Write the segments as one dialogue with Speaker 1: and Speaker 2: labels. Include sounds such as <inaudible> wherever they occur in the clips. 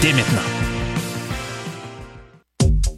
Speaker 1: dès maintenant.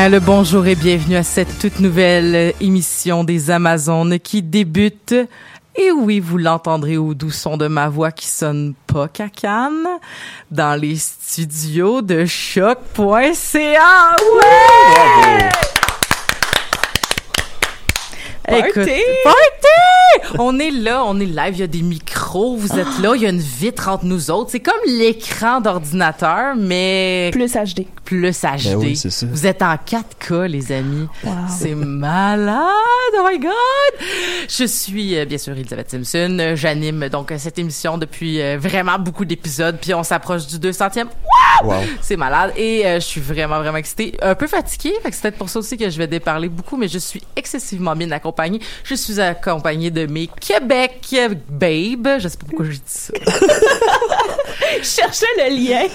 Speaker 2: bien, le bonjour et bienvenue à cette toute nouvelle émission des Amazones qui débute. Et oui, vous l'entendrez au doux son de ma voix qui sonne pas cacane dans les studios de choc.ca. Ouais! Écoute, party! On est là, on est live, il y a des micros, vous êtes là, il y a une vitre entre nous autres. C'est comme l'écran d'ordinateur, mais
Speaker 3: Plus HD.
Speaker 2: Plus HD.
Speaker 4: Ben oui, ça.
Speaker 2: Vous êtes en 4K, les amis. C'est malade! Oh my God! Je suis, euh, bien sûr, Elisabeth Simpson. Euh, J'anime donc euh, cette émission depuis euh, vraiment beaucoup d'épisodes, puis on s'approche du 200e. Wow!
Speaker 4: Wow.
Speaker 2: C'est malade. Et euh, je suis vraiment, vraiment excitée. Un peu fatiguée, fait que c'est peut-être pour ça aussi que je vais déparler beaucoup, mais je suis excessivement bien accompagnée. Je suis accompagnée de mes Québec babes. Je sais pas pourquoi je dis ça. <laughs>
Speaker 3: Je cherchais le lien.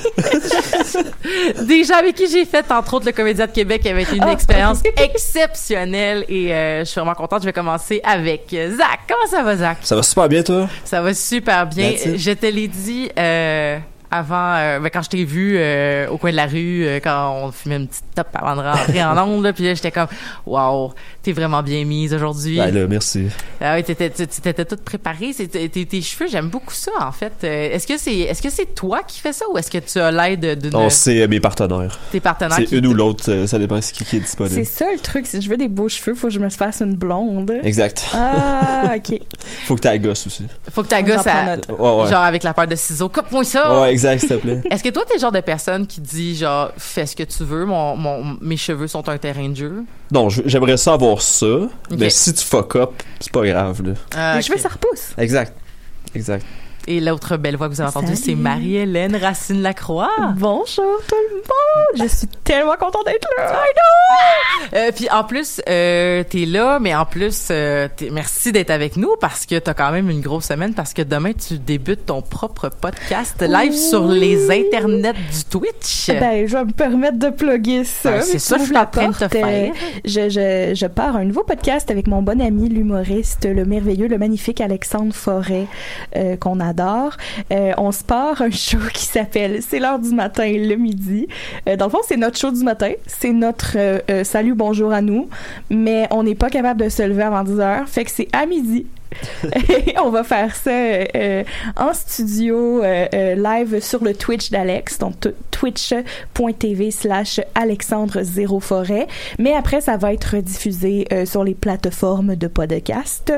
Speaker 2: Gens avec qui j'ai fait, entre autres, le Comédien de Québec avec une
Speaker 3: Ah,
Speaker 2: expérience <laughs> exceptionnelle et euh, je suis vraiment contente. Je vais commencer avec Zach. Comment ça va, Zach?
Speaker 4: Ça va super bien, toi?
Speaker 2: Ça va super bien. Je te l'ai dit euh, avant, euh, ben, quand je t'ai vu euh, au coin de la rue, euh, quand on fumait une petite top avant de rentrer en <laughs> onde, là, puis là, j'étais comme, wow, t'es vraiment bien mise aujourd'hui.
Speaker 4: Ben là, merci.
Speaker 2: Ah oui, t'étais, toute préparée. C'est- Tes, cheveux, j'aime beaucoup ça, en fait. Est-ce que c'est, est-ce que c'est toi qui fais ça ou est-ce que tu as l'aide d'une
Speaker 4: On sait euh, mes partenaires.
Speaker 2: tes partenaires
Speaker 4: C'est
Speaker 2: qui
Speaker 4: une ou l'autre, euh, ça dépend de qui, qui est
Speaker 3: C'est
Speaker 4: disponible.
Speaker 3: ça le truc. Si je veux des beaux cheveux, faut que je me fasse une blonde.
Speaker 4: Exact.
Speaker 3: Ah, <laughs> ok.
Speaker 4: Faut que t'aies gosse aussi.
Speaker 2: Faut que ta
Speaker 3: J'en
Speaker 2: gosse, à-
Speaker 3: note.
Speaker 4: Ouais, ouais.
Speaker 2: genre avec la paire de ciseaux, coupe-moi ça.
Speaker 4: Ouais, exact, s'il te plaît.
Speaker 2: Est-ce que toi, t'es le genre de personne qui dit, genre, fais ce que tu veux, mon, mon, mes cheveux sont un terrain de jeu?
Speaker 4: Non, j'aimerais ça avoir ça, mais si tu fuck up, c'est pas grave, là.
Speaker 2: Ah,
Speaker 3: Les cheveux, ça repousse.
Speaker 4: Exact. Exact.
Speaker 2: Et l'autre belle voix que vous avez entendue, c'est Marie-Hélène Racine Lacroix.
Speaker 3: Bonjour tout le monde. Je suis tellement contente d'être là.
Speaker 2: Euh, puis en plus, euh, t'es là, mais en plus, euh, t'es- merci d'être avec nous parce que t'as quand même une grosse semaine parce que demain tu débutes ton propre podcast live
Speaker 3: Oui.
Speaker 2: sur les internets du Twitch.
Speaker 3: Ben, je vais me permettre de plugger ça.
Speaker 2: Ben, c'est ça que je suis en train de te faire.
Speaker 3: Je, je, je pars un nouveau podcast avec mon bon ami, l'humoriste, le merveilleux, le magnifique Alexandre Forêt, euh, qu'on adore Euh, on se part un show qui s'appelle C'est l'heure du matin, le midi. Euh, dans le fond, c'est notre show du matin. C'est notre euh, salut, bonjour à nous. Mais on n'est pas capable de se lever avant 10 heures. Fait que c'est à midi. <laughs> Et on va faire ça euh, euh, en studio euh, live sur le Twitch d'Alex, donc twitch.tv slash Alexandre Zéro Forêt. Mais après, ça va être diffusé euh, sur les plateformes de podcast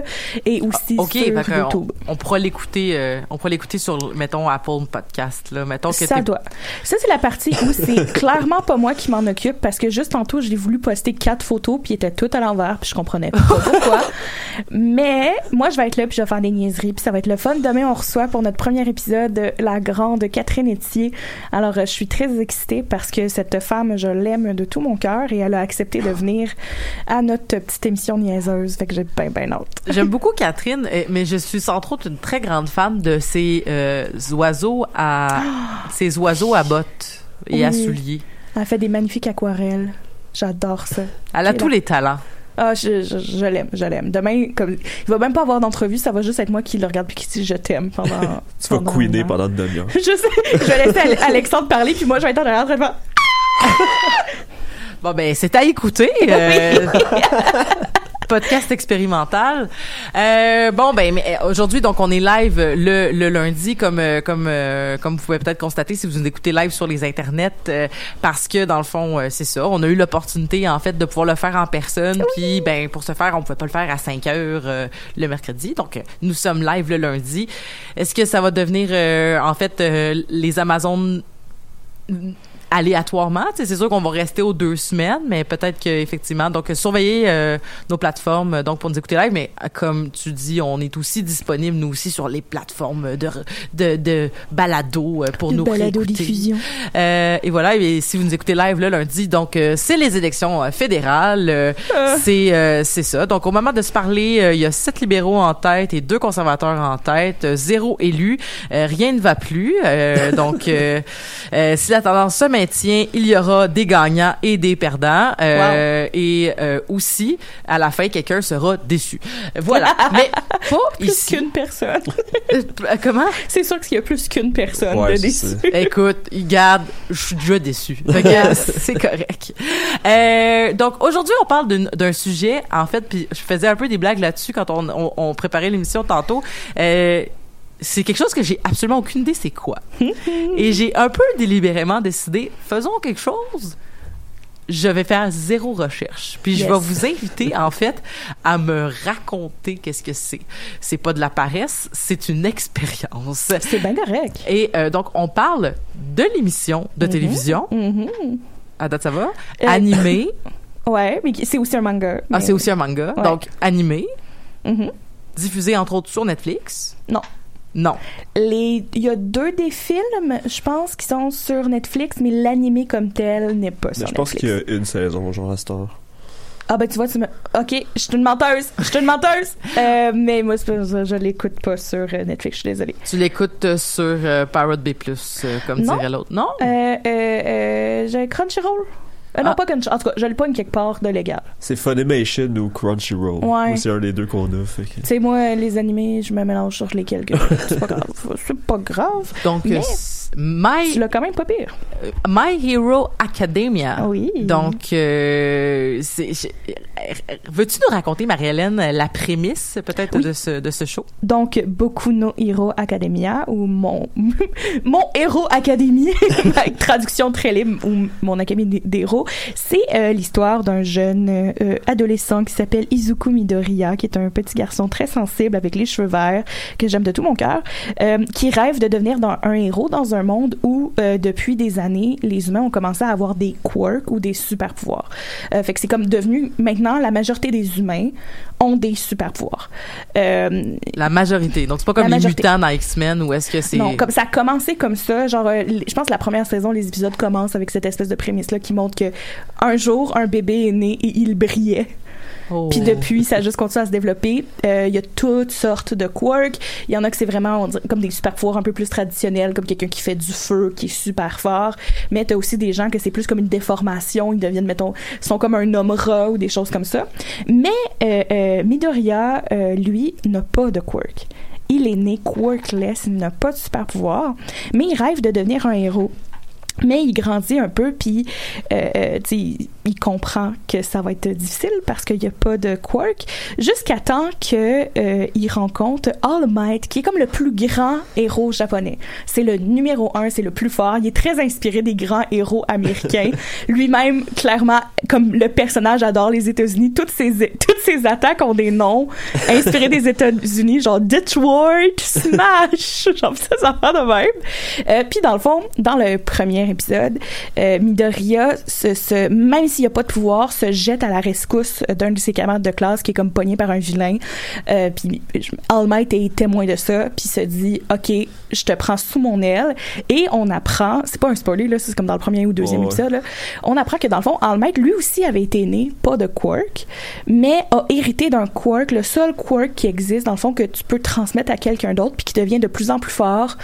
Speaker 3: et aussi
Speaker 2: Ah,
Speaker 3: sur YouTube.
Speaker 2: on, on pourra l'écouter on pourra l'écouter sur mettons Apple Podcast là, mettons que
Speaker 3: Ça doit. Ça, c'est la partie où c'est <laughs> clairement pas moi qui m'en occupe parce que juste tantôt, j'ai voulu poster quatre photos puis étaient toutes à l'envers puis je comprenais pas pourquoi. <laughs> Mais moi, je vais être là puis je vais faire des niaiseries puis ça va être le fun. Demain, on reçoit pour notre premier épisode la grande Catherine Etier. Alors, euh, je suis très excitée parce que cette femme, je l'aime de tout mon cœur et elle a accepté de venir à notre petite émission niaiseuse. Fait que j'ai bien, bien hâte. <laughs>
Speaker 2: J'aime beaucoup Catherine, mais je suis entre autres une très grande fan de ces euh, oiseaux à <gasps> ces oiseaux à bottes et à souliers.
Speaker 3: Elle fait des magnifiques aquarelles. J'adore ça.
Speaker 2: Elle a
Speaker 3: Et
Speaker 2: tous
Speaker 3: là-
Speaker 2: les talents.
Speaker 3: Ah, je, je, je l'aime, je l'aime. Demain, comme, il va même pas avoir d'entrevue, ça va juste être moi qui le regarde puis qui dit je t'aime pendant. <laughs>
Speaker 4: Tu vas
Speaker 3: pendant heure.
Speaker 4: pendant une demi-heure. <laughs>
Speaker 3: Je sais, je vais laisser Ale- Alexandre parler puis moi je vais être en arrière en train de faire.
Speaker 2: Bon ben c'est à écouter. euh, <laughs> podcast expérimental. Euh, bon ben mais, euh, aujourd'hui donc on est live le, le lundi comme euh, comme euh, comme vous pouvez peut-être constater si vous nous écoutez live sur les internets euh, parce que dans le fond c'est ça on a eu l'opportunité en fait de pouvoir le faire en personne puis ben pour ce faire on pouvait pas le faire à 5 heures le mercredi donc nous sommes live le lundi. Est-ce que ça va devenir en fait les Amazones aléatoirement. C'est sûr qu'on va rester aux deux semaines, mais peut-être que effectivement, donc surveillez euh, nos plateformes euh, donc pour nous écouter live. Mais euh, comme tu dis, on est aussi disponible nous aussi sur les plateformes de de, de balado euh, pour
Speaker 3: De
Speaker 2: nous
Speaker 3: balado
Speaker 2: réécouter.
Speaker 3: diffusion.
Speaker 2: Euh, et voilà, et si vous nous écoutez live le lundi, donc euh, c'est les élections fédérales, euh, c'est euh, c'est ça. Donc au moment de se parler, il y a sept libéraux en tête et deux conservateurs en tête, zéro élu, Euh, rien ne va plus. Euh, donc si la tendance se maintient, il y aura des gagnants et des perdants, Euh, et euh, aussi à la fin quelqu'un sera déçu. Voilà, <laughs> mais pas
Speaker 3: Plus
Speaker 2: ici.
Speaker 3: qu'une personne.
Speaker 2: Euh, comment?
Speaker 3: C'est sûr qu'il y a plus qu'une personne
Speaker 4: Ouais,
Speaker 3: de déçu.
Speaker 2: Écoute, il garde, je suis déjà déçu. C'est correct. Euh, donc aujourd'hui, on parle d'une- d'un sujet, en fait, puis je faisais un peu des blagues là-dessus quand on, on, on préparait l'émission tantôt. C'est quelque chose que j'ai absolument aucune idée c'est quoi. <laughs> Et j'ai un peu délibérément décidé, faisons quelque chose. Je vais faire zéro recherche. Puis je
Speaker 3: Yes.
Speaker 2: vais vous inviter, en fait, à me raconter qu'est-ce que c'est. C'est pas de la paresse, c'est une expérience.
Speaker 3: C'est bien correct.
Speaker 2: Et euh, donc, on parle de l'émission de télévision.
Speaker 3: Mhm.
Speaker 2: À date, ça va?
Speaker 3: Euh,
Speaker 2: Animé. <laughs>
Speaker 3: Ouais, mais qui- c'est aussi un manga.
Speaker 2: Ah,
Speaker 3: mais-
Speaker 2: c'est aussi un manga.
Speaker 3: Ouais.
Speaker 2: Donc, animé.
Speaker 3: Mhm.
Speaker 2: Diffusé, entre autres, sur Netflix.
Speaker 3: Non.
Speaker 2: Non.
Speaker 3: Les, il y a deux des films, je pense, qui sont sur Netflix, mais l'animé comme tel n'est pas sur
Speaker 4: Mais je pense
Speaker 3: Netflix.
Speaker 4: qu'il y a une saison, genre à heure.
Speaker 3: Ah ben tu vois, tu me... Ok, je suis une menteuse, je suis une menteuse. <laughs> Euh, mais moi, pas- je l'écoute pas sur euh, Netflix, je suis désolée.
Speaker 2: Tu l'écoutes euh, sur euh, Pirate B+, euh, comme
Speaker 3: Non.
Speaker 2: dirait l'autre. Non?
Speaker 3: Euh, euh, euh, j'ai Crunchyroll. Euh, non,
Speaker 2: Ah.
Speaker 3: pas Crunchyroll. En tout cas, je le pogne quelque part de légal.
Speaker 4: C'est Funimation ou Crunchyroll.
Speaker 3: Ouais.
Speaker 4: Moi, C'est un des deux qu'on a. Fait que...
Speaker 3: Tu sais, moi, les animés, je me mélange sur lesquels que <laughs> C'est pas grave. C'est pas grave.
Speaker 2: Donc,
Speaker 3: Mais-
Speaker 2: euh, My,
Speaker 3: Tu l'as quand même pas pire.
Speaker 2: My Hero Academia.
Speaker 3: Oui.
Speaker 2: Donc, euh, euh, veux-tu nous raconter, Marie-Hélène, la prémisse, peut-être,
Speaker 3: Oui.
Speaker 2: De, ce, de ce show?
Speaker 3: Donc, Boku no Hero Academia, ou mon, <laughs> mon Héros Academy, avec <laughs> traduction très libre, ou mon Académie des héros, c'est euh, l'histoire d'un jeune euh, adolescent qui s'appelle Izuku Midoriya, qui est un petit garçon très sensible avec les cheveux verts, que j'aime de tout mon cœur, euh, qui rêve de devenir dans- un héros dans un monde où, euh, depuis des années, les humains ont commencé à avoir des quirks ou des super pouvoirs. Euh, fait que c'est comme devenu, maintenant, la majorité des humains ont des super pouvoirs. Euh,
Speaker 2: La majorité. Donc, c'est pas comme les mutants dans X-Men où est-ce que c'est...
Speaker 3: non, comme ça a commencé comme ça, genre je pense que la première saison les épisodes commencent avec cette espèce de prémisse là qui montre que un jour un bébé est né et il brillait.
Speaker 2: Oh.
Speaker 3: Puis depuis ça a juste continué à se développer. Euh, Il y a toutes sortes de quirks. Il y en a que c'est vraiment on dirait, comme des super pouvoirs un peu plus traditionnels comme quelqu'un qui fait du feu qui est super fort, mais t'as aussi des gens que c'est plus comme une déformation, ils deviennent mettons sont comme un homme rat ou des choses comme ça. Mais euh, euh, Midoriya euh, lui n'a pas de quirk. il est né quirkless, il n'a pas de super pouvoir, mais il rêve de devenir un héros. Mais il grandit un peu, puis euh, euh, tu il comprend que ça va être difficile parce qu'il n'y a pas de quirk, jusqu'à temps que euh, rencontre All Might, qui est comme le plus grand héros japonais. C'est le numéro un, c'est le plus fort. Il est très inspiré des grands héros américains. <laughs> Lui-même, clairement, comme le personnage adore les États-Unis, toutes ses toutes ses attaques ont des noms inspirés des États-Unis, genre Detroit, Smash, <laughs> genre ça, ça va de même. Euh, puis dans le fond, dans le premier épisode, euh, Midoriya, se, se, même s'il n'y a pas de pouvoir, se jette à la rescousse d'un de ses camarades de classe qui est comme pogné par un vilain. Euh, puis All Might est témoin de ça, puis se dit OK, je te prends sous mon aile. Et on apprend, c'est pas un spoiler, là, c'est comme dans le premier ou deuxième
Speaker 4: ouais.
Speaker 3: épisode, là, on apprend que dans le fond, All Might, lui aussi avait été né, pas de quirk, mais a hérité d'un quirk, le seul quirk qui existe, dans le fond, que tu peux transmettre à quelqu'un d'autre, puis qui devient de plus en plus fort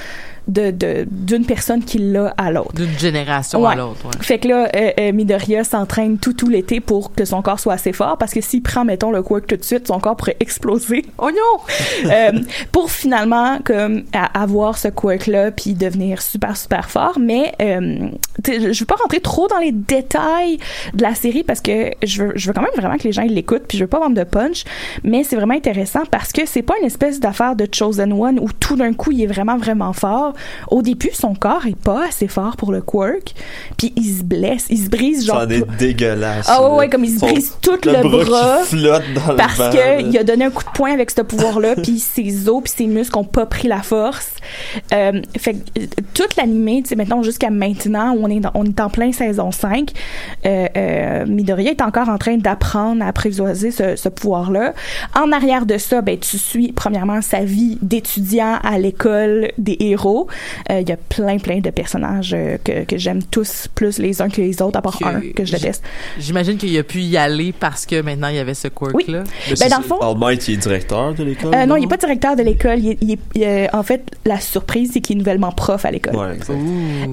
Speaker 3: de de- d'une personne qui l'a à l'autre.
Speaker 2: D'une génération à l'autre. ouais.
Speaker 3: Fait que là, euh, euh, Midoriya s'entraîne tout tout l'été pour que son corps soit assez fort parce que s'il prend mettons le quirk tout de suite, son corps pourrait exploser. <laughs>
Speaker 2: Oh non! <laughs>
Speaker 3: Euh, pour finalement comme à- avoir ce quirk là puis devenir super super fort. Mais euh, je veux pas rentrer trop dans les détails de la série parce que je veux je veux quand même vraiment que les gens ils l'écoutent puis je veux pas vendre de punch. Mais c'est vraiment intéressant parce que c'est pas une espèce d'affaire de chosen one où tout d'un coup il est vraiment vraiment fort. Au début, son corps est pas assez fort pour le quirk, puis il se blesse, il se brise genre
Speaker 4: Ça en est dégueulasse.
Speaker 3: ah ouais, ouais, comme il se brise tout
Speaker 4: le,
Speaker 3: le,
Speaker 4: bras,
Speaker 3: bras
Speaker 4: qui flotte dans
Speaker 3: parce
Speaker 4: le vent.
Speaker 3: que
Speaker 4: là.
Speaker 3: il a donné un coup de poing avec ce pouvoir-là, <laughs> puis ses os puis ses muscles ont pas pris la force. Euh, fait que euh, toute l'animé, tu sais, maintenant jusqu'à maintenant, où on est dans- on est en plein saison 5, euh, euh, Midoriya est encore en train d'apprendre à apprivoiser ce, ce pouvoir-là. En arrière de ça, ben tu suis premièrement sa vie d'étudiant à l'école des héros. Euh, Il y a plein plein de personnages euh, que, que j'aime tous plus les uns que les autres, à part
Speaker 2: Que
Speaker 3: un que je déteste.
Speaker 2: J'imagine qu'il a pu y aller parce que maintenant il y avait ce quirk-là.
Speaker 4: Mais
Speaker 3: Ben, dans le fond-
Speaker 4: All Might, il est directeur de l'école.
Speaker 3: Euh, non, il n'est pas directeur de l'école. Il est, il en fait, la surprise, c'est qu'il est nouvellement prof à l'école.
Speaker 4: Ouais.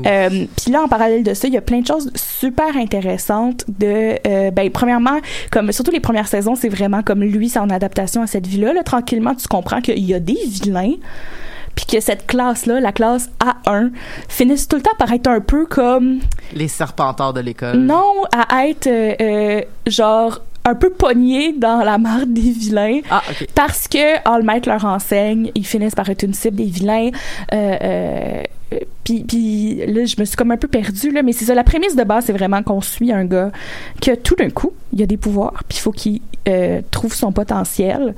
Speaker 3: Euh, Puis là, en parallèle de ça, il y a plein de choses super intéressantes. De, euh, ben, premièrement, comme surtout les premières saisons, c'est vraiment comme lui, son adaptation à cette vie-là. Là, tranquillement, tu comprends qu'il y a des vilains. Puis que cette classe-là, la classe A1, finissent tout le temps par être un peu comme
Speaker 2: Les serpentards de l'école.
Speaker 3: non à être euh, euh, genre un peu pognés dans la marde des vilains
Speaker 2: Ah, ok.
Speaker 3: parce que All Might leur enseigne, ils finissent par être une cible des vilains. Euh, euh, puis, puis là, je me suis comme un peu perdue, là, mais c'est ça. La prémisse de base, c'est vraiment qu'on suit un gars que tout d'un coup, il a des pouvoirs, puis il faut qu'il euh, trouve son potentiel.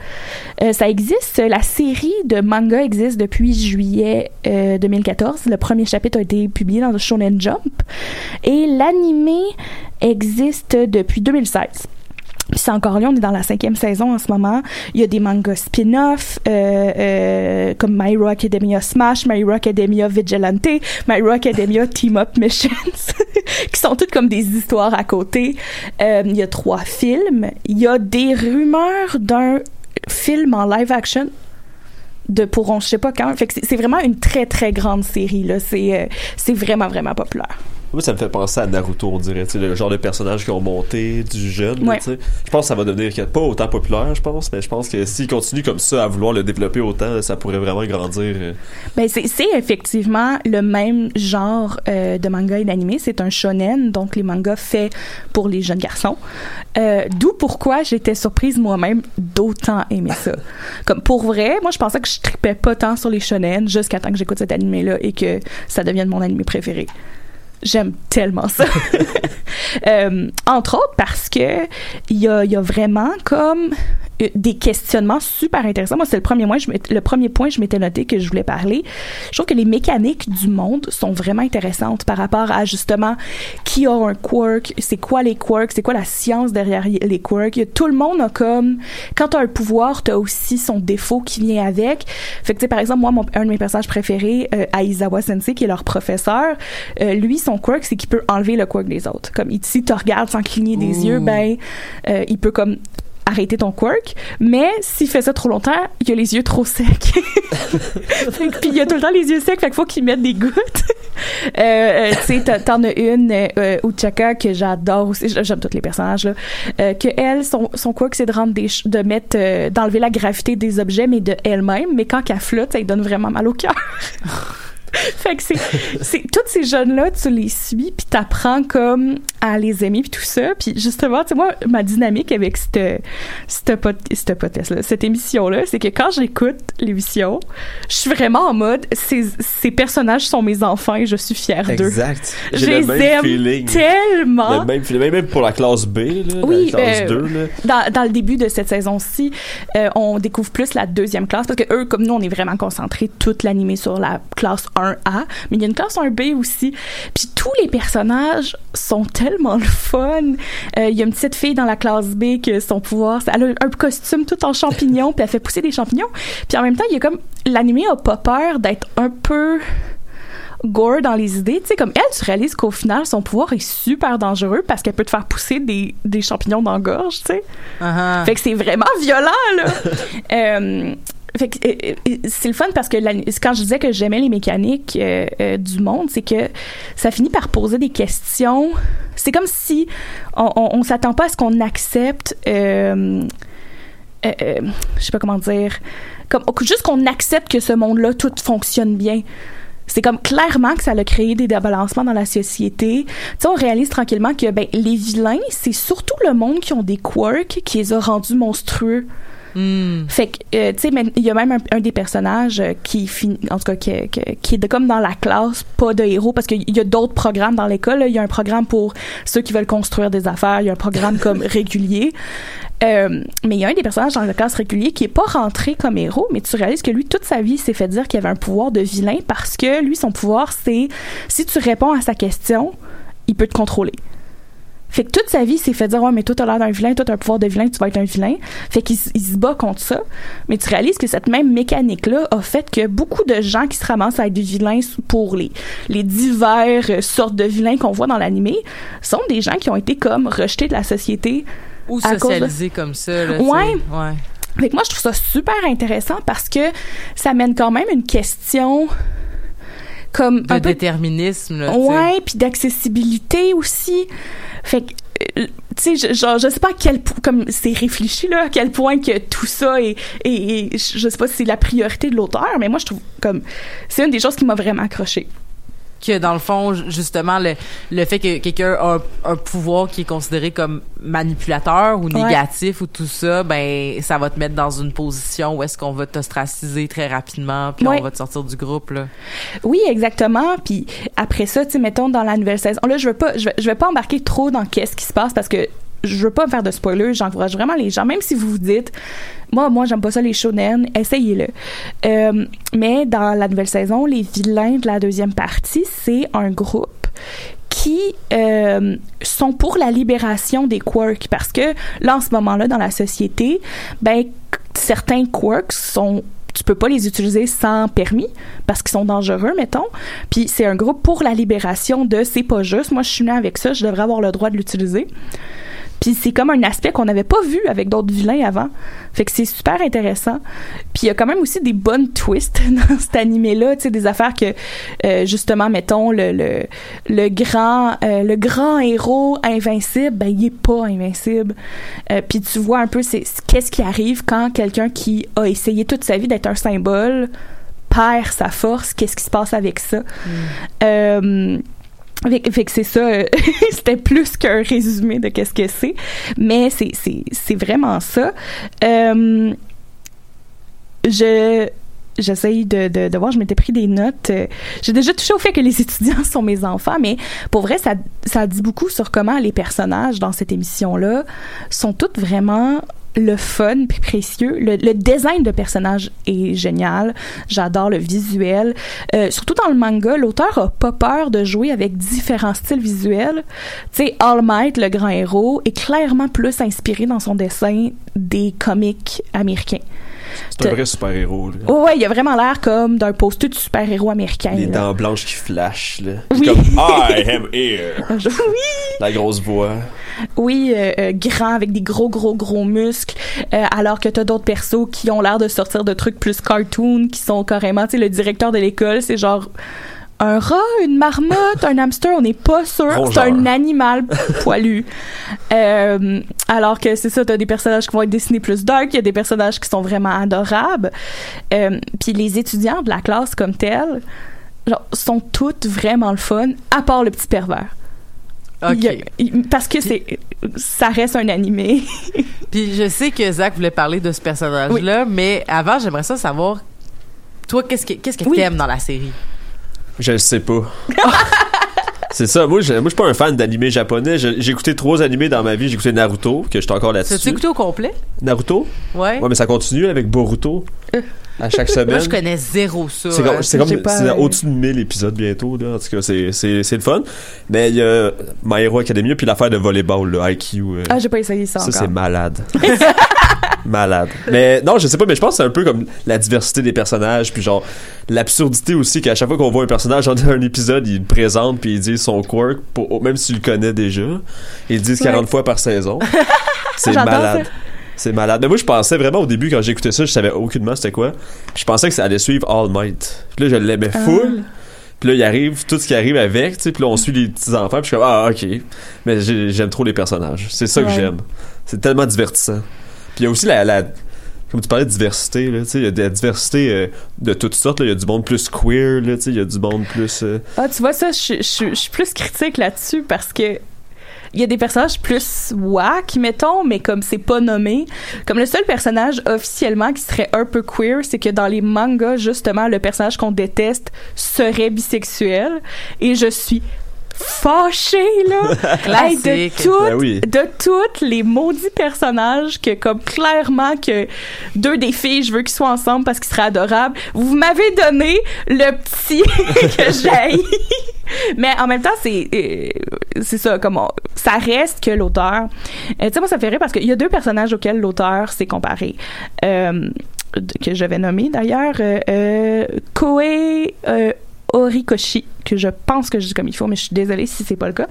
Speaker 3: Euh, ça existe, la série de manga existe depuis juillet euh, 2014. Le premier chapitre a été publié dans le Shonen Jump. Et l'animé existe depuis 2016. Puis c'est encore là, on est dans la cinquième saison en ce moment. Il y a des mangas spin-off euh, euh, comme My Hero Academia Smash, My Hero Academia Vigilante, My Hero Academia <laughs> Team Up Missions, <laughs> qui sont toutes comme des histoires à côté. Euh, il y a trois films. Il y a des rumeurs d'un film en live action de pour on je sais pas quand fait que c'est- vraiment une très très grande série là c'est c'est vraiment vraiment populaire
Speaker 4: Moi, ça me fait penser à Naruto, on dirait. tu sais, Le genre de personnages qui ont monté du jeune. là,
Speaker 3: Ouais.
Speaker 4: tu sais. Je pense que ça va devenir pas autant populaire, je pense, mais je pense que s'il continue comme ça à vouloir le développer autant, ça pourrait vraiment grandir. euh.
Speaker 3: Ben c'est effectivement le même genre euh, de manga et d'animé. C'est un shonen, donc les mangas faits pour les jeunes garçons. Euh, D'où pourquoi j'étais surprise moi-même d'autant aimer ça. <laughs> Comme pour vrai, moi je pensais que je tripais pas tant sur les shonen jusqu'à temps que j'écoute cet animé-là et que ça devienne mon animé préféré. J'aime tellement ça. <laughs> Euh, entre autres parce que il y a, il y a vraiment comme des questionnements super intéressants. Moi, c'est le premier point, je le premier point que je m'étais noté que je voulais parler. Je trouve que les mécaniques du monde sont vraiment intéressantes par rapport à justement qui a un quirk, c'est quoi les quirks, c'est quoi la science derrière les quirks. Tout le monde a comme quand tu as un pouvoir, tu as aussi son défaut qui vient avec. Fait que tu sais par exemple moi mon, un de mes personnages préférés euh, Aizawa Sensei qui est leur professeur, euh, lui son quirk c'est qu'il peut enlever le quirk des autres. Comme il- si tu regardes sans cligner des yeux, ben euh, il peut comme arrêter ton quirk, mais s'il fait ça trop longtemps, il a les yeux trop secs. <laughs> Puis il a tout le temps les yeux secs, fait qu'il faut qu'il mette des gouttes. <laughs> Euh, euh, tu sais, t'en- as une, euh, Uchaka, que j'adore aussi, j'aime tous les personnages, là, euh, que elle, son, son quirk, c'est de rendre des, de mettre, d'enlever la gravité des objets, mais de elle-même, mais quand elle flotte, ça lui donne vraiment mal au cœur. <laughs> <laughs> fait que c'est, tous ces jeunes-là, tu les suis, puis t'apprends comme à les aimer, puis tout ça, puis justement, tu sais, moi, ma dynamique avec cette, cette, pod- cette podcast-là, cette émission-là, c'est que quand j'écoute l'émission, je suis vraiment en mode, ces, ces personnages sont mes enfants et je suis fière d'eux.
Speaker 4: Exact.
Speaker 3: Je
Speaker 4: le
Speaker 3: les aime
Speaker 4: feeling.
Speaker 3: tellement.
Speaker 4: Le même feeling. Même pour la classe B, là,
Speaker 3: Oui,
Speaker 4: la classe
Speaker 3: euh,
Speaker 4: 2, là.
Speaker 3: Dans, dans le début de cette saison-ci, euh, on découvre plus la deuxième classe parce que eux, comme nous, on est vraiment concentrés toute l'animé sur la classe 1A, mais il y a une classe 1B aussi. Puis tous les personnages sont tellement le fun. Euh, Il y a une petite fille dans la classe B que son pouvoir, elle a un costume tout en champignons, puis elle fait pousser des champignons. Puis en même temps, il y a comme l'animé a pas peur d'être un peu gore dans les idées. Tu sais, comme elle, tu réalises qu'au final, son pouvoir est super dangereux parce qu'elle peut te faire pousser des, des champignons dans la gorge, tu sais.
Speaker 2: Ah,
Speaker 3: Fait que c'est vraiment violent, là. <laughs> Euh, euh, euh, c'est le fun parce que quand je disais que j'aimais les mécaniques euh, du monde, c'est que ça finit par poser des questions. C'est comme si on, on, s'attend pas à ce qu'on accepte. Euh, je sais pas comment dire. Juste qu'on accepte que ce monde-là tout fonctionne bien. C'est comme clairement que ça a créé des débalancements dans la société. Tu sais, on réalise tranquillement que ben, les vilains, c'est surtout le monde qui ont des quirks qui les a rendus monstrueux.
Speaker 2: Hmm.
Speaker 3: Fait que, euh, tu sais, il y a même un, un des personnages euh, qui finit, en tout cas, qui, qui, qui est de, comme dans la classe, pas de héros, parce qu'il y a d'autres programmes dans l'école. Il y a un programme pour ceux qui veulent construire des affaires. Il y a un programme comme <laughs> régulier. Euh, mais il y a un des personnages dans la classe régulier qui est pas rentré comme héros, mais tu réalises que lui, toute sa vie, s'est fait dire qu'il avait un pouvoir de vilain parce que lui, son pouvoir, c'est si tu réponds à sa question, il peut te contrôler. Fait que toute sa vie, s'est fait dire, ouais, mais toi, t'as l'air d'un vilain, toi, t'as un pouvoir de vilain, tu vas être un vilain. Fait qu'il se bat contre ça. Mais tu réalises que cette même mécanique-là a fait que beaucoup de gens qui se ramassent à être des vilains pour les, les divers euh, sortes de vilains qu'on voit dans l'animé sont des gens qui ont été comme rejetés de la société.
Speaker 2: Ou
Speaker 3: À cause de-
Speaker 2: socialisé comme ça, là,
Speaker 3: Ouais.
Speaker 2: Ouais.
Speaker 3: Fait que moi, je trouve ça super intéressant parce que ça mène quand même une question comme
Speaker 2: De
Speaker 3: un peu
Speaker 2: déterminisme, là.
Speaker 3: Ouais, puis d'accessibilité aussi. Fait que, euh, tu sais, genre, je sais pas à quel point, comme c'est réfléchi, là, à quel point que tout ça est, est- je sais pas si c'est la priorité de l'auteur, mais moi, je trouve comme, c'est une des choses qui m'a vraiment accroché.
Speaker 2: Que dans le fond justement le, le fait que quelqu'un a un, un pouvoir qui est considéré comme manipulateur ou
Speaker 3: Ouais.
Speaker 2: négatif ou tout ça ben ça va te mettre dans une position où est-ce qu'on va t'ostraciser très rapidement puis
Speaker 3: Ouais.
Speaker 2: on va te sortir du groupe là
Speaker 3: Oui, exactement. Puis après ça, tu mettons dans la nouvelle saison, là, je veux pas, je vais, je vais pas embarquer trop dans qu'est-ce qui se passe parce que je veux pas me faire de spoilers. J'encourage vraiment les gens, même si vous vous dites, moi, moi, j'aime pas ça les shonen, essayez-le. Euh, mais dans la nouvelle saison, les vilains de la deuxième partie, c'est un groupe qui euh, sont pour la libération des quirks parce que là en ce moment-là dans la société ben certains quirks sont tu peux pas les utiliser sans permis parce qu'ils sont dangereux mettons puis c'est un groupe pour la libération de c'est pas juste moi je suis née avec ça je devrais avoir le droit de l'utiliser puis c'est comme un aspect qu'on n'avait pas vu avec d'autres vilains avant. Fait que c'est super intéressant. Puis il y a quand même aussi des bonnes twists <laughs> dans cet animé-là, tu sais, des affaires que, euh, justement, mettons, le, le, le grand euh, le grand héros invincible, ben il est pas invincible. Euh, puis tu vois un peu c'est, qu'est-ce qui arrive quand quelqu'un qui a essayé toute sa vie d'être un symbole perd sa force, qu'est-ce qui se passe avec ça? Euh, fait, que- c'est ça, euh, <laughs> c'était plus qu'un résumé de qu'est-ce que c'est, mais c'est vraiment ça. Euh, je j'essaye de, de, de voir, je m'étais pris des notes. Euh, J'ai déjà touché au fait que les <laughs> étudiants sont mes enfants, mais pour vrai, ça, ça dit beaucoup sur comment les personnages dans cette émission-là sont toutes vraiment le fun puis précieux. Le, le design de personnages est génial. J'adore le visuel. Euh, surtout dans le manga, l'auteur a pas peur de jouer avec différents styles visuels. Tu sais, All Might, le grand héros, est clairement plus inspiré dans son dessin des comics américains.
Speaker 4: C'est un vrai super-héros.
Speaker 3: Oh ouais, il a vraiment l'air comme d'un poster de super-héros américain.
Speaker 4: Les
Speaker 3: là.
Speaker 4: dents blanches qui flashent, là.
Speaker 3: Oui.
Speaker 4: Comme <laughs> I am here. <laughs>
Speaker 3: Oui,
Speaker 4: La grosse voix.
Speaker 3: oui, euh, euh, grand avec des gros, gros, gros muscles, euh, alors que t'as d'autres persos qui ont l'air de sortir de trucs plus cartoon, qui sont carrément, tu sais, le directeur de l'école, c'est genre un rat, une marmotte, un hamster, on n'est pas sûr. C'est un animal <laughs> poilu. Euh, alors que c'est ça, t'as des personnages qui vont être dessinés plus dark, il y a des personnages qui sont vraiment adorables. Euh, Puis les étudiants de la classe comme tels, genre, sont toutes vraiment le fun, à part le petit pervers.
Speaker 2: OK.
Speaker 3: Il y a- il- parce que c'est ça reste un animé. <laughs>
Speaker 2: Puis je sais que Zach voulait parler de ce personnage-là, mais avant, j'aimerais ça savoir, toi, qu'est-ce que qu'est-ce que
Speaker 3: Oui.
Speaker 2: t'aimes dans la série?
Speaker 4: Je le sais pas. <laughs> C'est ça, moi, je, moi, je suis pas un fan d'animé japonais. Je- J'ai écouté trois animés dans ma vie. J'ai écouté Naruto, que j'étais encore
Speaker 2: tu
Speaker 4: là-dessus.
Speaker 2: écouté au complet?
Speaker 4: Naruto?
Speaker 2: Ouais.
Speaker 4: Ouais, mais ça continue avec Boruto. À chaque semaine.
Speaker 2: Moi, je connais zéro ça.
Speaker 4: C'est
Speaker 2: hein.
Speaker 4: comme, c'est comme
Speaker 3: J'ai pas-
Speaker 4: c'est au-dessus de 1000 épisodes bientôt, là. En tout cas, c'est, c'est, c'est le fun. Mais il y a My Hero Academia, puis l'affaire de volleyball, le IQ. euh,
Speaker 3: Ah, j'ai pas essayé ça,
Speaker 4: ça,
Speaker 3: encore.
Speaker 4: c'est malade. <laughs> <laughs> malade. Mais non, je sais pas, mais je pense que c'est un peu comme la diversité des personnages, puis genre l'absurdité aussi qu'à chaque fois qu'on voit un personnage dans un épisode, il le présente puis il dit son quirk, pour, même s'il le connaît déjà. Ils le disent 40 fois par saison. <laughs> C'est malade. C'est malade. Mais moi, je pensais vraiment au début, quand j'écoutais ça, je savais aucunement c'était quoi. Je pensais que ça allait suivre All Might. Puis là, je l'aimais
Speaker 3: Ah.
Speaker 4: full. Puis là, il arrive tout ce qui arrive avec, tu sais. Puis là, on suit les petits enfants. Puis je suis comme, ah, ok. Mais j'ai- j'aime trop les personnages. C'est ça que j'aime. C'est tellement divertissant. Puis il y a aussi la, comme tu parlais de diversité, là, il y a de la diversité euh, de toutes sortes. Il y a du monde plus queer, il y a du monde plus... euh,
Speaker 3: Ah, tu vois, ça, je, suis plus critique là-dessus parce que il y a des personnages plus whack, mettons, mais comme c'est pas nommé. Comme le seul personnage officiellement qui serait un peu queer, c'est que dans les mangas, justement, le personnage qu'on déteste serait bisexuel. Et je suis fâchée, là. <laughs> Hey, de
Speaker 2: Classique.
Speaker 3: toutes,
Speaker 4: Ben oui.
Speaker 3: de toutes les maudits personnages que, comme clairement que deux des filles, je veux qu'ils soient ensemble parce qu'ils seraient adorables. Vous m'avez donné le petit <laughs> que j'ai. Mais en même temps, c'est euh, c'est ça, comme on- ça reste que l'auteur. Euh, tu sais, moi, ça me fait rire parce qu'il y a deux personnages auxquels l'auteur s'est comparé. Euh, que je vais nommer d'ailleurs. Euh, Koei euh, Horikoshi, que je pense que je dis comme il faut, mais je suis désolée si c'est pas le cas.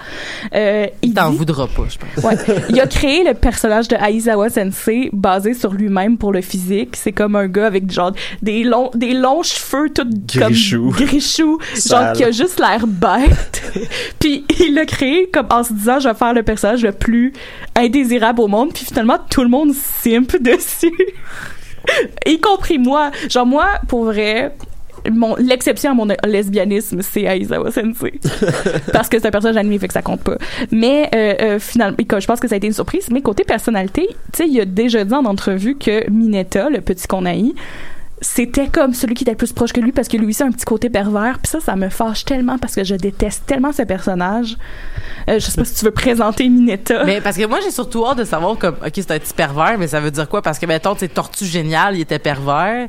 Speaker 3: Euh,
Speaker 2: Il t'en
Speaker 3: dit-
Speaker 2: voudra pas, je pense.
Speaker 3: Ouais. Il a créé le personnage de Aizawa Sensei basé sur lui-même pour le physique. C'est comme un gars avec genre des longs, des longs cheveux tout
Speaker 4: Grichou.
Speaker 3: comme grichou, genre qui a juste l'air bête. <laughs> puis il l'a créé comme en se disant je vais faire le personnage le plus indésirable au monde. Puis finalement tout le monde simp <laughs> dessus. y compris moi. Genre moi pour vrai mon l'exception à mon lesbianisme c'est Aizawa Sensei <laughs> parce que c'est un personnage animé fait que ça compte pas. Mais euh, euh, finalement je pense que ça a été une surprise. Mais côté personnalité tu sais il a déjà dit en entrevue que Mineta le petit qu'on haït c'était comme celui qui était le plus proche que lui parce que lui aussi a un petit côté pervers puis ça ça me fâche tellement parce que je déteste tellement ce personnage euh, je sais pas si tu veux présenter Mineta
Speaker 2: Mais parce que moi, j'ai surtout hâte de savoir comme, OK, c'est un petit pervers, mais ça veut dire quoi? Parce que, mettons, tu sais, Tortue Génial, il était pervers.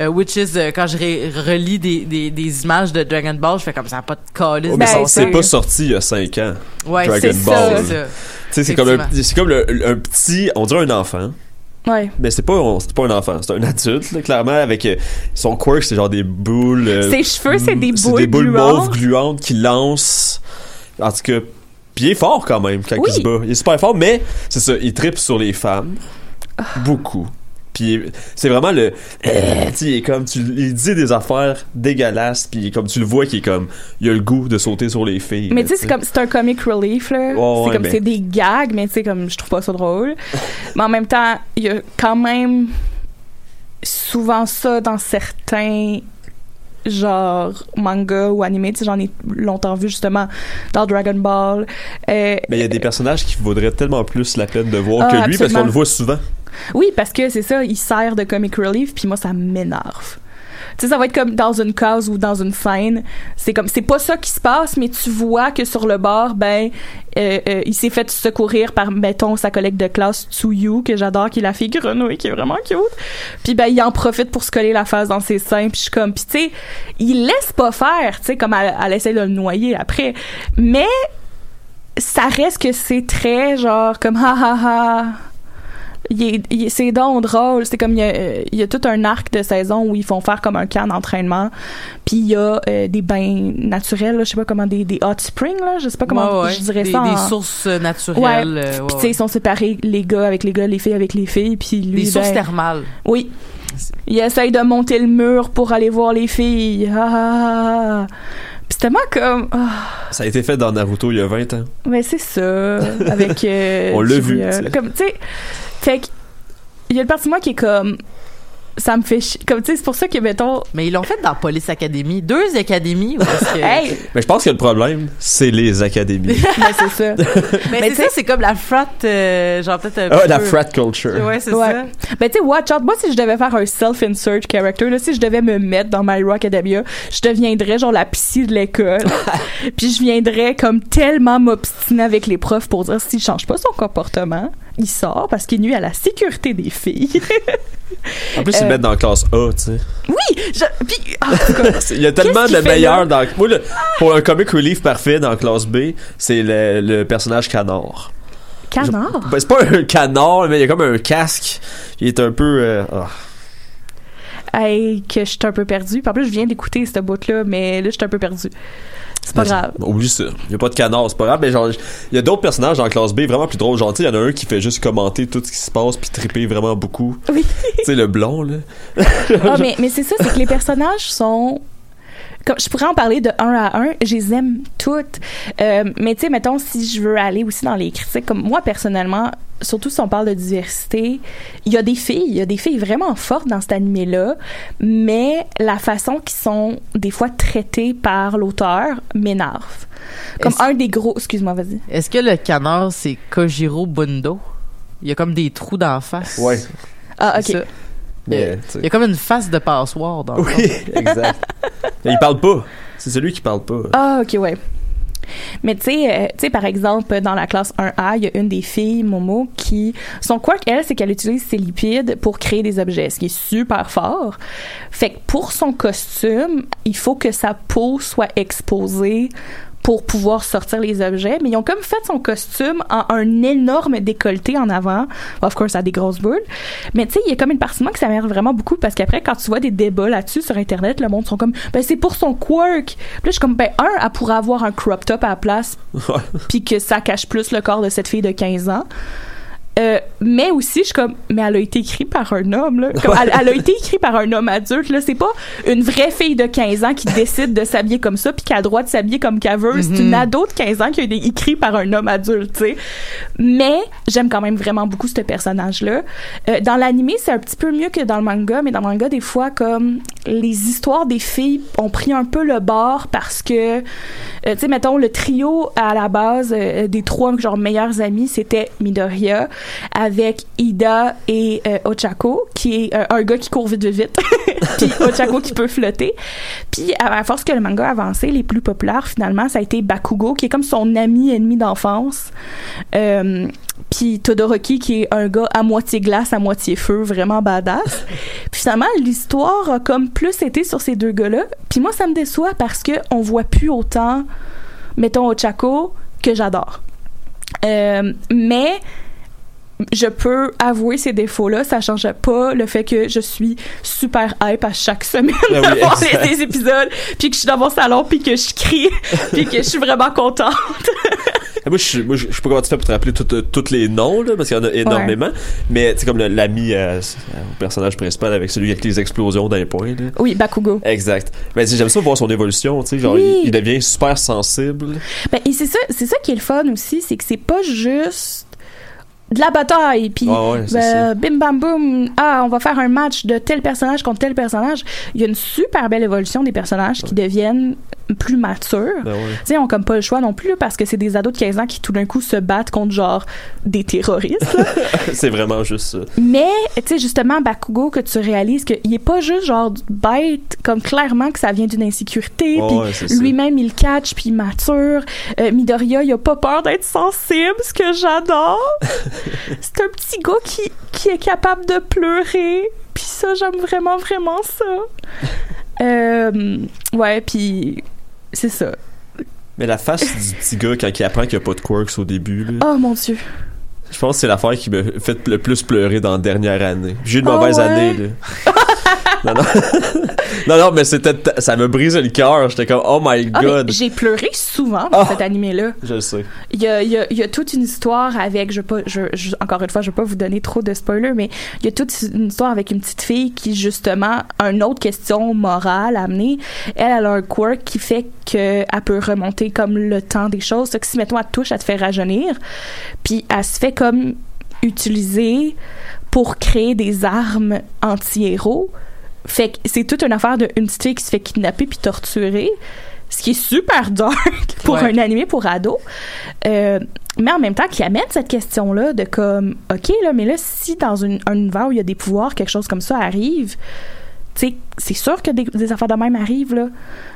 Speaker 2: Euh, which is, euh, quand je relis des, des, des images de Dragon Ball, je fais comme ça, pas de calice.
Speaker 4: Oh, mais
Speaker 3: Ben,
Speaker 4: ça-
Speaker 3: c'est-
Speaker 4: c'est pas sorti il y a 5 ans.
Speaker 2: ouais,
Speaker 4: Dragon
Speaker 2: c'est
Speaker 4: Ball.
Speaker 2: ça. c'est ça.
Speaker 4: Tu sais, c'est comme, un, c'est comme le- un petit, on dirait un enfant.
Speaker 3: Ouais
Speaker 4: Mais c'est pas, c'est pas un enfant, c'est un adulte, là, clairement, avec euh, son quirk, c'est genre des boules. euh,
Speaker 3: ses cheveux c'est des
Speaker 4: c'est
Speaker 3: boules,
Speaker 4: des boules
Speaker 3: gluantes.
Speaker 4: mauves gluantes qui lancent. En tout cas, puis il est fort quand même quand
Speaker 3: Oui.
Speaker 4: il se bat. Il est super fort, mais c'est ça, il tripe sur les femmes.
Speaker 3: Ah.
Speaker 4: Beaucoup. Puis c'est vraiment le. euh, tu sais, il est comme. Tu, il dit des affaires dégueulasses, puis comme tu le vois, qu'il est comme. Il a le goût de sauter sur les filles.
Speaker 3: Mais tu sais, c'est comme c'est un comic relief là. C'est
Speaker 4: ouais,
Speaker 3: comme
Speaker 4: mais-
Speaker 3: c'est des gags, mais tu sais comme je trouve pas ça drôle. <laughs> mais en même temps, il y a quand même souvent ça dans certains genre manga ou animés. Tu sais, j'en ai longtemps vu justement dans Dragon Ball. Euh,
Speaker 4: Mais il y a des personnages qui vaudraient tellement plus la peine de voir
Speaker 3: Ah,
Speaker 4: que lui, parce qu'on le voit souvent.
Speaker 3: Oui, parce que c'est ça, il sert de comic relief, puis moi ça m'énerve. Tu sais, ça va être comme dans une case ou dans une scène. C'est comme, c'est pas ça qui se passe, mais tu vois que sur le bord, ben, euh, euh, il s'est fait secourir par, mettons, sa collègue de classe, Tsuyu, que j'adore, qui est la fille grenouille, qui est vraiment cute. Puis ben, il en profite pour se coller la face dans ses seins, puis je suis comme, puis tu sais, il laisse pas faire, tu sais, comme elle, elle essaie de le noyer après. Mais, ça reste que c'est très genre, comme, ha ha ha Il il est- c'est donc drôle. C'est comme il y, a, il y a tout un arc de saison où ils font faire comme un camp d'entraînement. Puis il y a euh, des bains naturels, là, je sais pas comment des, des hot springs là, je sais pas comment
Speaker 2: Ouais, ouais.
Speaker 3: je dirais
Speaker 2: des,
Speaker 3: ça.
Speaker 2: des
Speaker 3: en-
Speaker 2: sources naturelles. euh, ouais,
Speaker 3: Puis tu sais ils sont séparés les gars avec les gars, les filles avec les filles. Puis lui,
Speaker 2: Des sources
Speaker 3: ben,
Speaker 2: thermales.
Speaker 3: Oui. Il essaye de monter le mur pour aller voir les filles. Ah, ah, ah. Puis tellement comme. ah,
Speaker 4: Ça a été fait dans Naruto il y a 20 ans.
Speaker 3: mais c'est ça. Avec. <laughs> euh,
Speaker 4: On l'a vu.
Speaker 3: Comme, tu sais. Fait que. Il y a une partie de moi qui est comme. Ça me fait chier. Comme, tu sais, c'est pour ça que, mettons.
Speaker 2: Mais ils l'ont fait dans Police Academy. Deux académies. que- <laughs>
Speaker 3: Hey!
Speaker 4: Mais je pense que le problème, c'est les académies. <laughs>
Speaker 3: mais c'est ça. <laughs>
Speaker 2: Mais,
Speaker 3: Mais
Speaker 2: c'est ça, c'est comme la frat, euh, genre peut-être un
Speaker 4: ah,
Speaker 2: peu-
Speaker 4: la frat culture.
Speaker 2: Ouais, c'est
Speaker 3: Ouais.
Speaker 2: ça.
Speaker 3: Ben, tu sais, watch out. Moi, si je devais faire un self-insert character, là, si je devais me mettre dans My Hero Academia, je deviendrais genre la psy de l'école. Puis je viendrais comme tellement m'obstiner avec les profs pour dire s'il change pas son comportement, il sort parce qu'il nuit à la sécurité des filles.
Speaker 4: En plus, ils
Speaker 3: Euh,
Speaker 4: le mettent dans la classe A, tu sais.
Speaker 3: oui! Je, puis, ah, <laughs>
Speaker 4: Il y a tellement de meilleurs dans. Moi, le- pour un comic relief parfait dans classe B, c'est le, le personnage canard.
Speaker 3: canard?
Speaker 4: Ben, c'est pas un canard, mais il y a comme un casque. Il est un peu. euh, ah.
Speaker 3: Hey, que je suis un peu perdue. Puis en plus, je viens d'écouter cette bout-là, mais là, je suis un peu perdue. C'est pas grave.
Speaker 4: Oublie ça. Il y a pas de canard, c'est pas grave. Mais genre, il y a d'autres personnages dans classe B vraiment plus drôles. Genre, il y en a un qui fait juste commenter tout ce qui se passe puis triper vraiment beaucoup.
Speaker 3: Oui.
Speaker 4: tu sais, le blond, là. <laughs>
Speaker 3: Ah, mais, mais c'est ça, c'est que les personnages sont. Comme, je pourrais en parler de un à un, je les aime toutes. Euh, mais tu sais, mettons, si je veux aller aussi dans les critiques, comme moi personnellement, surtout si on parle de diversité, il y a des filles, il y a des filles vraiment fortes dans cet animé-là, mais la façon qu'ils sont des fois traitées par l'auteur m'énerve. Comme
Speaker 2: Est-ce-
Speaker 3: un des gros. Excuse-moi, vas-y.
Speaker 2: Est-ce que le canard, c'est Kojiro Bundo? Il y a comme des trous d'en face.
Speaker 4: Ouais.
Speaker 3: Ah, ok.
Speaker 2: Il y a comme une face de passoire dans le.
Speaker 4: Oui, <laughs> exact. Il parle pas. C'est celui qui parle pas.
Speaker 3: Ah, ok, ouais. Mais tu sais, euh, tu sais, par exemple, dans la classe 1A, il y a une des filles, Momo, qui... Son quirk, elle, c'est qu'elle utilise ses lipides pour créer des objets, ce qui est super fort. Fait que pour son costume, il faut que sa peau soit exposée pour pouvoir sortir les objets, mais ils ont comme fait son costume en un énorme décolleté en avant. Of course, ça a des grosses boules. Mais tu sais, il y a comme une partie de moi que ça m'énerve vraiment beaucoup parce qu'après, quand tu vois des débats là-dessus sur Internet, le monde sont comme, ben c'est pour son quirk. Puis là, je suis comme, ben un, elle pourrait avoir un crop top à la place, <laughs> puis que ça cache plus le corps de cette fille de 15 ans. Euh, mais aussi, je suis comme, mais elle a été écrite par un homme, là. Comme, elle, elle a été écrite par un homme adulte, là. C'est pas une vraie fille de 15 ans qui décide de s'habiller comme ça puis qui a le droit de s'habiller comme qu'elle veut. C'est une ado de 15 ans qui a été écrite par un homme adulte, tu sais. Mais j'aime quand même vraiment beaucoup ce personnage-là. Euh, dans l'animé, c'est un petit peu mieux que dans le manga, mais dans le manga, des fois, comme les histoires des filles ont pris un peu le bord parce que, euh, tu sais, mettons, le trio à la base euh, des trois genre meilleurs amis, c'était Midoriya avec Ida et euh, Ochako, qui est euh, un gars qui court vite, vite, vite, <laughs> puis Ochako qui peut flotter. Puis à, à force que le manga a avancé, les plus populaires finalement, ça a été Bakugo, qui est comme son ami ennemi d'enfance. Euh, puis Todoroki qui est un gars à moitié glace, à moitié feu, vraiment badass. <laughs> Puis finalement, l'histoire a comme plus été sur ces deux gars-là. Puis moi, ça me déçoit parce que on voit plus autant, mettons, Ochako, que j'adore. Euh, mais je peux avouer ces défauts-là, ça change pas le fait que je suis super hype à chaque semaine
Speaker 4: Ah oui,
Speaker 3: les, les épisodes, puis que je suis dans mon salon, puis que je crie, <laughs> puis que je suis vraiment contente.
Speaker 4: Moi, je, suis- moi, je, je sais pas comment tu fais pour te rappeler euh, tous les noms, là, parce qu'il y en a énormément. Mais c'est comme l'ami euh, au personnage principal avec celui avec les explosions d'un point. Là.
Speaker 3: Oui, Bakugo.
Speaker 4: Exact. Mais sais, j'aime ça voir son évolution, tu sais, genre,
Speaker 3: Oui.
Speaker 4: il, il devient super sensible.
Speaker 3: Ben, et c'est ça, c'est ça qui est le fun aussi, c'est que c'est pas juste de la bataille, puis
Speaker 4: Ah ouais, ça.
Speaker 3: bim bam boum, ah, on va faire un match de tel personnage contre tel personnage. Il y a une super belle évolution des personnages qui deviennent plus matures.
Speaker 4: Ben ouais.
Speaker 3: On comme pas le choix non plus parce que c'est des ados de 15 ans qui tout d'un coup se battent contre genre des terroristes. <laughs>
Speaker 4: c'est vraiment juste ça.
Speaker 3: Mais, tu sais, justement, Bakugo, que tu réalises qu'il est pas juste genre bête, comme clairement que ça vient d'une insécurité,
Speaker 4: Ouais,
Speaker 3: puis lui-même il catch, puis il mature. Euh, Midoriya, il a pas peur d'être sensible, ce que j'adore. <laughs> c'est un petit gars qui, qui est capable de pleurer, puis ça, j'aime vraiment, vraiment ça. Euh, ouais, puis c'est ça.
Speaker 4: Mais la face du petit gars quand il apprend qu'il n'y a pas de quirks au début, là,
Speaker 3: Oh mon dieu.
Speaker 4: Je pense que c'est l'affaire qui me fait le plus pleurer dans la dernière année. J'ai eu une
Speaker 3: Ah
Speaker 4: mauvaise
Speaker 3: ouais?
Speaker 4: année, là. <laughs> non, non. <laughs> non, non, mais c'était, ça me brisait le cœur. J'étais comme, oh my
Speaker 3: Ah,
Speaker 4: god.
Speaker 3: j'ai pleuré souvent dans
Speaker 4: Ah.
Speaker 3: cet animé-là.
Speaker 4: Je le sais.
Speaker 3: Il y a, il y, a, il y a toute une histoire avec, je pas, je, je- encore une fois, je vais pas vous donner trop de spoilers, mais il y a toute une histoire avec une petite fille qui, justement, a une autre question morale à amener. Elle, elle a un quirk qui fait qu'elle peut remonter comme le temps des choses. C'est que si, mettons, elle touche, elle te fait rajeunir. Puis elle se fait comme utiliser pour créer des armes anti-héros. Fait que c'est toute une affaire d'une petite fille qui se fait kidnapper puis torturer. Ce qui est super <laughs> dark pour
Speaker 2: Ouais.
Speaker 3: un animé pour ados. Euh, mais en même temps, qui amène cette question-là de comme, OK, là, mais là, si dans une, un univers où il y a des pouvoirs, quelque chose comme ça arrive, tu sais, c'est sûr que des, des affaires de même arrivent, là.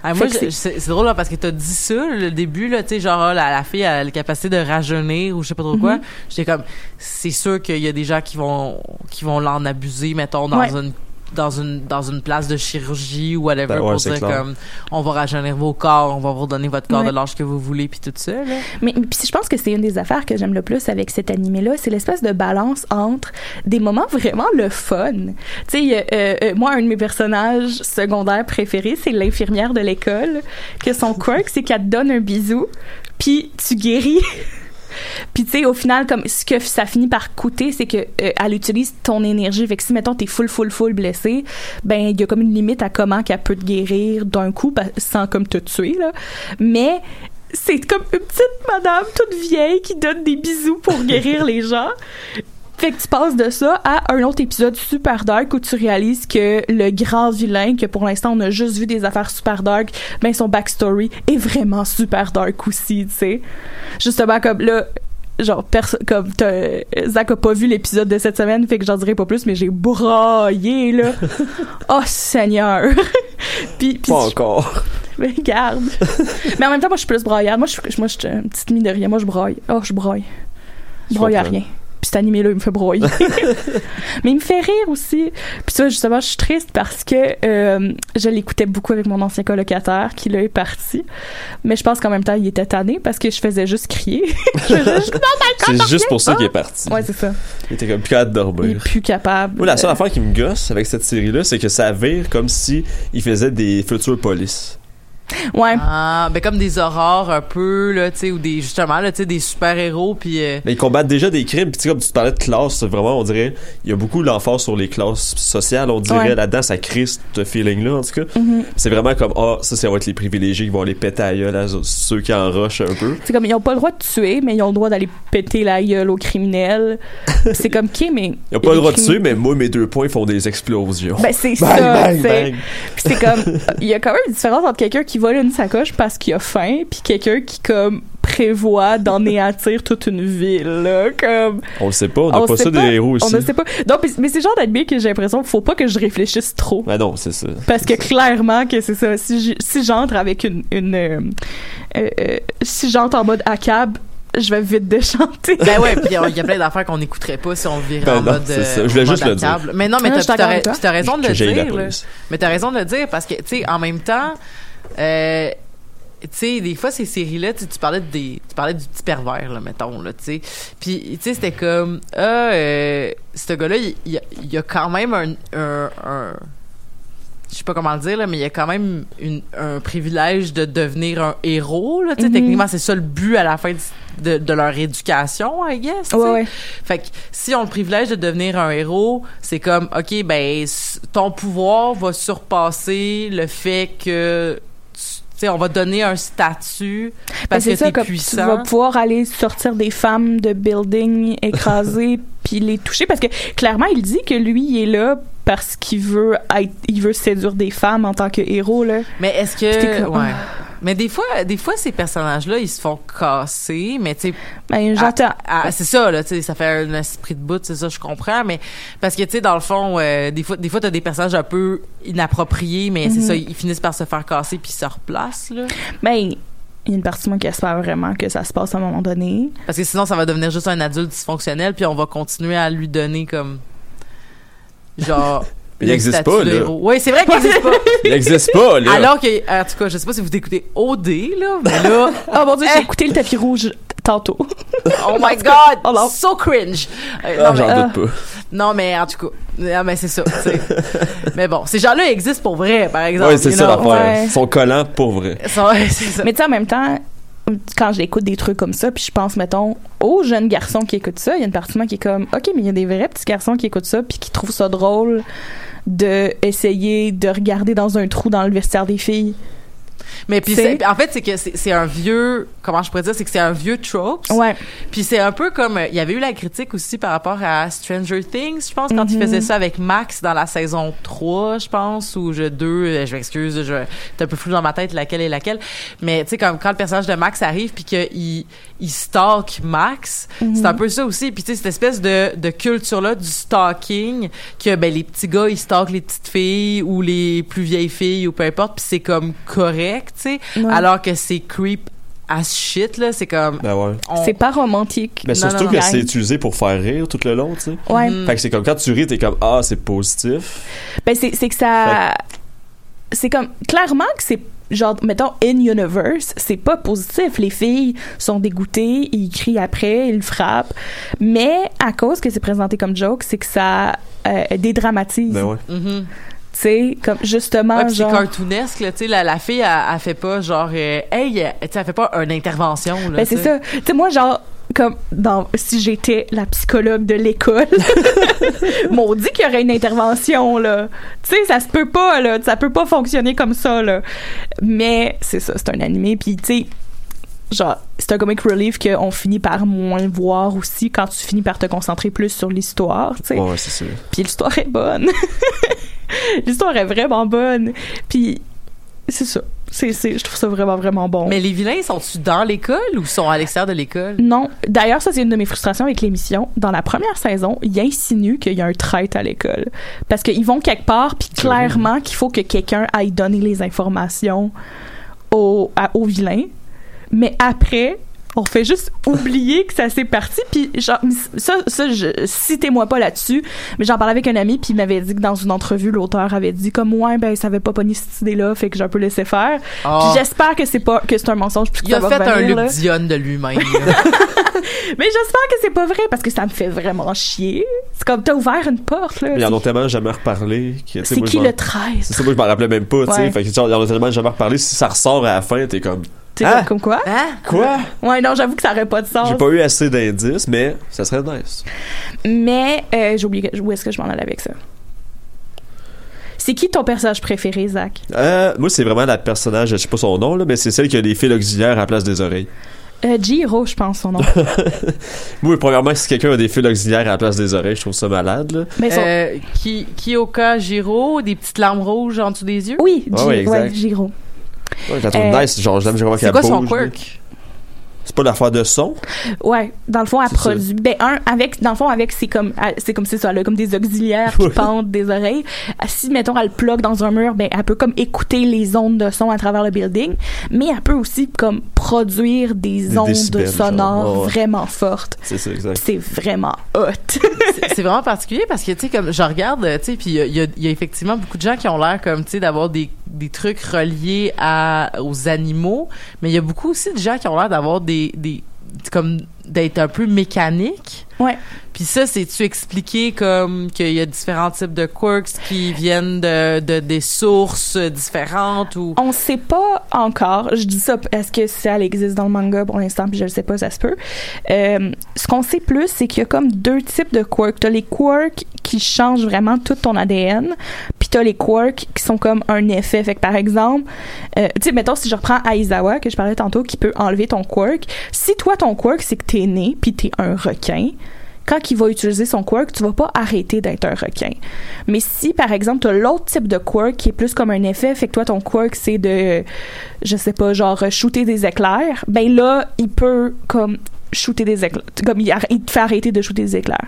Speaker 2: Ah, moi, c'est drôle là, parce que t'as dit ça le début là, tu sais genre la, la fille a la capacité de rajeunir ou je sais pas trop quoi.
Speaker 3: Mhm.
Speaker 2: J'étais comme c'est sûr qu'il y a des gens qui vont qui vont l'en abuser mettons dans
Speaker 3: Ouais.
Speaker 2: une dans une dans une place de chirurgie ou whatever
Speaker 4: Ben ouais,
Speaker 2: pour dire
Speaker 4: clair.
Speaker 2: comme on va rajeunir vos corps, on va vous redonner votre corps
Speaker 3: Ouais.
Speaker 2: de l'âge que vous voulez puis tout ça là.
Speaker 3: Mais, puis je pense que c'est une des affaires que j'aime le plus avec cet animé-là, c'est l'espèce de balance entre des moments vraiment le fun. Tu sais, a, euh, euh, moi, un de mes personnages secondaires préférés, c'est l'infirmière de l'école, que son quirk, c'est qu'elle te donne un bisou, puis tu guéris. <laughs> Puis tu sais, au final, comme ce que ça finit par coûter, c'est que euh, elle utilise ton énergie. Fait que si mettons t'es full, full, full blessé, ben il y a comme une limite à comment qu'elle peut te guérir d'un coup sans comme te tuer là. Mais c'est comme une petite madame toute vieille qui donne des bisous pour guérir les gens. Fait que tu passes de ça à un autre épisode super dark où tu réalises que le grand vilain, que pour l'instant on a juste vu des affaires super dark, ben son backstory est vraiment super dark aussi, tu sais. Justement comme là, genre comme t'as- Zach a pas vu l'épisode de cette semaine, fait que j'en dirai pas plus, mais j'ai braillé là. <laughs> oh Seigneur. <laughs> puis, puis
Speaker 4: Pas encore. <laughs>
Speaker 3: mais regarde. mais en même temps, moi, je suis plus braillarde. Moi, je, suis- moi, je suis une petite mine de rien. Moi, je braille. Oh, je Je braille à rien. Puis cet animé-là, il me fait broyer. <laughs> mais il me fait rire aussi. Puis ça, justement, je suis triste parce que euh, je l'écoutais beaucoup avec mon ancien colocataire qui, là, est parti. Mais je pense qu'en même temps, il était tanné parce que je faisais juste crier. <laughs>
Speaker 4: C'est juste pour ça qu'il est parti.
Speaker 3: Ouais, c'est ça.
Speaker 4: Il était comme plus capable de
Speaker 3: Il est
Speaker 4: dormir.
Speaker 3: plus capable.
Speaker 4: Moi, la seule
Speaker 3: Euh,
Speaker 4: affaire qui me gosse avec cette série-là, c'est que ça vire comme si il faisait des futures polices. <laughs>
Speaker 3: Ouais.
Speaker 2: Ah, ben comme des aurores un peu là, tu sais ou des justement là, tu sais des super-héros puis euh,
Speaker 4: Mais ils combattent déjà des crimes. Puis tu sais, comme tu parlais de classe, vraiment, on dirait, il y a beaucoup l'emphase sur les classes sociales. On dirait
Speaker 3: Ouais.
Speaker 4: là-dedans, ça crée ce feeling-là, en tout cas.
Speaker 3: Mhm.
Speaker 4: C'est vraiment comme, ah, ça, ça va être les privilégiés qui vont les péter à la gueule à ceux qui en rushent un peu.
Speaker 3: C'est comme, ils ont pas le droit de tuer, mais ils ont le droit d'aller péter la gueule aux criminels. <laughs> c'est comme, OK, mais...
Speaker 4: Ils ont pas le droit de tuer, mais moi, mes deux points font des explosions.
Speaker 3: Ben, c'est <laughs>
Speaker 4: Bang,
Speaker 3: ça, c'est comme, il y a quand même une différence entre quelqu'un qui vole une sacoche parce qu'il a faim, puis quelqu'un qui, comme, prévoit d'anéantir <laughs> toute une ville, là, comme...
Speaker 4: On le sait pas, on n'a
Speaker 3: On
Speaker 4: pas
Speaker 3: sait
Speaker 4: ça
Speaker 3: pas,
Speaker 4: des héros
Speaker 3: On
Speaker 4: aussi.
Speaker 3: ne sait pas. Non, mais, mais c'est genre d'animé que j'ai l'impression qu'il faut pas que je réfléchisse trop.
Speaker 4: Ben non, c'est ça.
Speaker 3: Parce que clairement que c'est ça. Si j'entre avec une... une euh, euh, euh, si j'entre en mode ACAB, je vais vite déchanter.
Speaker 2: ben ouais, <laughs> puis il y a plein d'affaires qu'on n'écouterait pas si on virait
Speaker 4: Ben
Speaker 2: en
Speaker 4: non,
Speaker 2: mode
Speaker 4: c'est ça. Je voulais juste le dire.
Speaker 2: Mais non, mais
Speaker 3: Ah,
Speaker 2: puis t'as raison de le dire. Mais t'as raison de le dire parce que, tu sais, en même temps, euh, tu sais, des fois, ces séries-là, tu parlais, des, tu parlais du petit pervers, là, mettons, là, tu sais. Puis, tu sais, c'était comme, ah, euh, ce gars-là, il, y a- il y a quand même un... un, un je sais pas comment le dire, là, mais il y a quand même une, un privilège de devenir un héros, là, tu sais.
Speaker 3: Mhm.
Speaker 2: Techniquement, c'est ça le but à la fin de, de leur éducation, I guess.
Speaker 3: Ouais, ouais.
Speaker 2: Fait que si on le privilège de devenir un héros, c'est comme OK ben ton pouvoir va surpasser le fait que sais on va donner un statut parce
Speaker 3: Ben,
Speaker 2: que
Speaker 3: c'est
Speaker 2: puissant.
Speaker 3: Tu vas pouvoir aller sortir des femmes de buildings <laughs> écrasées puis les toucher parce que clairement il dit que lui il est là parce qu'il veut être, il veut séduire des femmes en tant que héros là.
Speaker 2: Mais est-ce que
Speaker 3: comme,
Speaker 2: ouais.
Speaker 3: ah.
Speaker 2: Mais des fois des fois ces personnages là ils se font casser mais tu sais
Speaker 3: Ben j'entends.
Speaker 2: C'est ça là, tu sais, ça fait un esprit de bout, c'est ça, je comprends, mais parce que tu sais, dans le fond, euh, des fois, des fois, t'as des personnages un peu inappropriés, mais c'est
Speaker 3: Mhm.
Speaker 2: ça, ils finissent par se faire casser puis ils se replacent là,
Speaker 3: Ben il y a une partie de moi qui espère vraiment que ça se passe à un moment donné.
Speaker 2: parce que sinon, ça va devenir juste un adulte dysfonctionnel, puis on va continuer à lui donner comme genre.
Speaker 4: Il n'existe pas, là.
Speaker 2: Oui, c'est vrai qu'il n'existe pas. <laughs>
Speaker 4: Il n'existe pas, là.
Speaker 2: Alors que, en tout cas, je sais pas si vous écoutez OD, là, mais là, <laughs>
Speaker 3: Oh mon dieu, j'ai écouté le tapis rouge tantôt.
Speaker 2: oh my god, <laughs> so cringe. Euh,
Speaker 4: Ah,
Speaker 2: non, mais,
Speaker 4: J'en doute pas.
Speaker 2: non, mais en tout cas, ah, mais c'est ça. mais bon, ces gens-là existent pour vrai, par exemple.
Speaker 4: Oui, c'est ça l'affaire.
Speaker 3: Ouais.
Speaker 4: Ils sont collants pour vrai.
Speaker 2: Ça, ouais, c'est ça.
Speaker 3: Mais tu sais, en même temps, quand j'écoute des trucs comme ça, puis je pense, mettons, aux jeunes garçons qui écoutent ça, il y a une partie de moi qui est comme, OK, mais il y a des vrais petits garçons qui écoutent ça, puis qui trouvent ça drôle de essayer de regarder dans un trou dans le vestiaire des filles.
Speaker 2: Mais puis, en fait, c'est que c'est un vieux, comment je pourrais dire, c'est que c'est un vieux trope.
Speaker 3: Ouais.
Speaker 2: Puis c'est un peu comme, il y avait eu la critique aussi par rapport à Stranger Things, je pense, quand il
Speaker 3: Mhm.
Speaker 2: faisait ça avec Max dans la saison 3, je pense, ou je 2, euh, je m'excuse, je c'est un peu flou dans ma tête laquelle est laquelle. Mais tu sais, comme quand le personnage de Max arrive puis qu'il il stalk Max, c'est un peu ça aussi. Puis tu sais, cette espèce de, de culture-là du stalking, que ben les petits gars, ils stalkent les petites filles ou les plus vieilles filles ou peu importe, puis c'est comme correct, tu sais,
Speaker 3: Ouais.
Speaker 2: alors que c'est creep as shit, là, c'est comme...
Speaker 4: Ben ouais.
Speaker 2: on-
Speaker 3: C'est pas romantique.
Speaker 4: Mais
Speaker 2: Non,
Speaker 4: surtout
Speaker 2: non,
Speaker 4: que c'est utilisé pour faire rire tout le long, tu sais.
Speaker 3: Ouais.
Speaker 2: Mhm.
Speaker 4: Fait que c'est comme quand tu ris, t'es comme ah c'est positif.
Speaker 3: Ben, c'est, c'est que ça. C'est comme. Clairement que c'est. Genre, mettons, in universe, c'est pas positif. Les filles sont dégoûtées, ils crient après, ils frappent. Mais à cause que c'est présenté comme joke, c'est que ça euh, dédramatise.
Speaker 4: Ben ouais.
Speaker 2: Mhm.
Speaker 3: Tu sais, comme justement,
Speaker 2: Ouais, puis c'est
Speaker 3: genre.
Speaker 2: cartoonesque, là, tu sais, la, la fille, elle, elle fait pas genre, euh, hey, euh, tu sais, elle fait pas une intervention, là.
Speaker 3: Ben, c'est ça. Tu sais, moi, genre, comme dans si j'étais la psychologue de l'école <laughs> m'ont dit qu'il y aurait une intervention là tu sais ça se peut pas là ça peut pas fonctionner comme ça là mais c'est ça c'est un animé puis tu sais genre c'est un comic relief qu'on finit par moins voir aussi quand tu finis par te concentrer plus sur l'histoire tu sais
Speaker 4: ouais, c'est sûr.
Speaker 3: puis l'histoire est bonne <laughs> <laughs> l'histoire est vraiment bonne puis c'est ça c'est c'est je trouve ça vraiment vraiment bon
Speaker 2: Mais les vilains, sont-tu dans l'école ou sont à l'extérieur de l'école?
Speaker 3: Non. D'ailleurs, ça, c'est une de mes frustrations avec l'émission. Dans la première saison, ils insinuent qu'il y a un traître à l'école. Parce qu'ils vont quelque part, puis clairement qu'il faut que quelqu'un aille donner les informations au, à- au vilain. Mais après, on fait juste oublier que ça s'est parti. Puis genre, ça, ça je, citez-moi pas là-dessus, mais j'en parlais avec un ami, puis il m'avait dit que dans une entrevue, l'auteur avait dit comme, ouais, ben, ça avait pas pogné cette idée-là, fait que j'ai un peu laissé faire.
Speaker 2: Ah.
Speaker 3: Puis j'espère que c'est pas, que c'est un mensonge, puis que
Speaker 2: Il
Speaker 3: ça
Speaker 2: a
Speaker 3: va
Speaker 2: fait un. Luc Dion de lui-même. <laughs>
Speaker 3: Mais j'espère que c'est pas vrai parce que ça me fait vraiment chier. C'est comme t'as ouvert une porte là.
Speaker 4: Mais ils en ont tellement jamais reparlé. que,
Speaker 3: C'est
Speaker 4: moi,
Speaker 3: qui le 13
Speaker 4: C'est ça, moi je m'en rappelais même pas, tu sais.
Speaker 3: Ouais.
Speaker 4: Fait que genre, ils en ont tellement jamais reparlé. Si ça ressort à la fin, t'es comme Ah!
Speaker 3: comme quoi?
Speaker 2: Hein?
Speaker 4: quoi?
Speaker 3: Ouais, non, j'avoue que ça aurait pas de sens.
Speaker 4: J'ai pas eu assez d'indices, mais ça serait nice.
Speaker 3: Mais euh, j'ai oublié où est-ce que je m'en allais avec ça? C'est qui ton personnage préféré, Zach?
Speaker 4: Euh, moi, c'est vraiment la personnage, je sais pas son nom, là, mais c'est celle qui a des fils auxiliaires à la place des oreilles.
Speaker 3: euh, Jiro, je pense son nom. <laughs>
Speaker 4: Moi, premièrement, si quelqu'un a des fils auxiliaires à la place des oreilles, je trouve ça malade, là.
Speaker 3: Mais son-
Speaker 2: Euh, Kiyoka Giro, des petites larmes rouges en dessous des yeux?
Speaker 3: Oui,
Speaker 4: exact.
Speaker 3: ouais, Jiro.
Speaker 4: Ouais, la trouve
Speaker 3: Euh,
Speaker 4: nice, genre, j'aime comment
Speaker 2: C'est
Speaker 4: qu'elle
Speaker 2: quoi son
Speaker 4: bouge, là.
Speaker 2: quirk?
Speaker 4: C'est pas l'affaire de son?
Speaker 3: Ouais, dans le fond, elle
Speaker 4: C'est
Speaker 3: produit. Ben, un, avec, dans le fond, avec, c'est comme, c'est comme c'est ça, a comme des auxiliaires qui pendent des oreilles. Si, mettons, elle plug dans un mur, ben, elle peut comme écouter les ondes de son à travers le building, mais elle peut aussi comme produire des,
Speaker 4: Des
Speaker 3: ondes sonores
Speaker 4: genre. Ouais, ouais.
Speaker 3: vraiment fortes.
Speaker 4: C'est ça, exact.
Speaker 3: C'est vraiment hot. <laughs>
Speaker 2: C'est- vraiment particulier parce que, tu sais, comme je regarde, tu sais, puis il y y a effectivement beaucoup de gens qui ont l'air comme, tu sais, d'avoir des, des trucs reliés à, aux animaux, mais il y a beaucoup aussi de gens qui ont l'air d'avoir des, des, comme, d'être un peu mécaniques.
Speaker 3: Ouais.
Speaker 2: Puis ça, c'est-tu expliqué comme qu'il y a différents types de quirks qui viennent de, de des sources différentes ou...
Speaker 3: On sait pas encore. Je dis ça, est-ce que ça existe dans le manga pour l'instant, puis je le sais pas, ça se peut. Euh, ce qu'on sait plus, c'est qu'il y a comme deux types de quirks. T'as les quirks qui changent vraiment tout ton ADN, puis t'as les quirks qui sont comme un effet. Fait que par exemple, euh, tu sais, mettons si je reprends Aizawa que je parlais tantôt, qui peut enlever ton quirk. Si toi ton quirk c'est que t'es né puis t'es un requin. Quand il va utiliser son quirk, tu vas pas arrêter d'être un requin. Mais si, par exemple, t'as l'autre type de quirk qui est plus comme un effet, fait que toi, ton quirk, c'est de, je sais pas, genre, shooter des éclairs, ben là, il peut, comme, shooter des éclairs. Comme, il, il te fait arrêter de shooter des éclairs.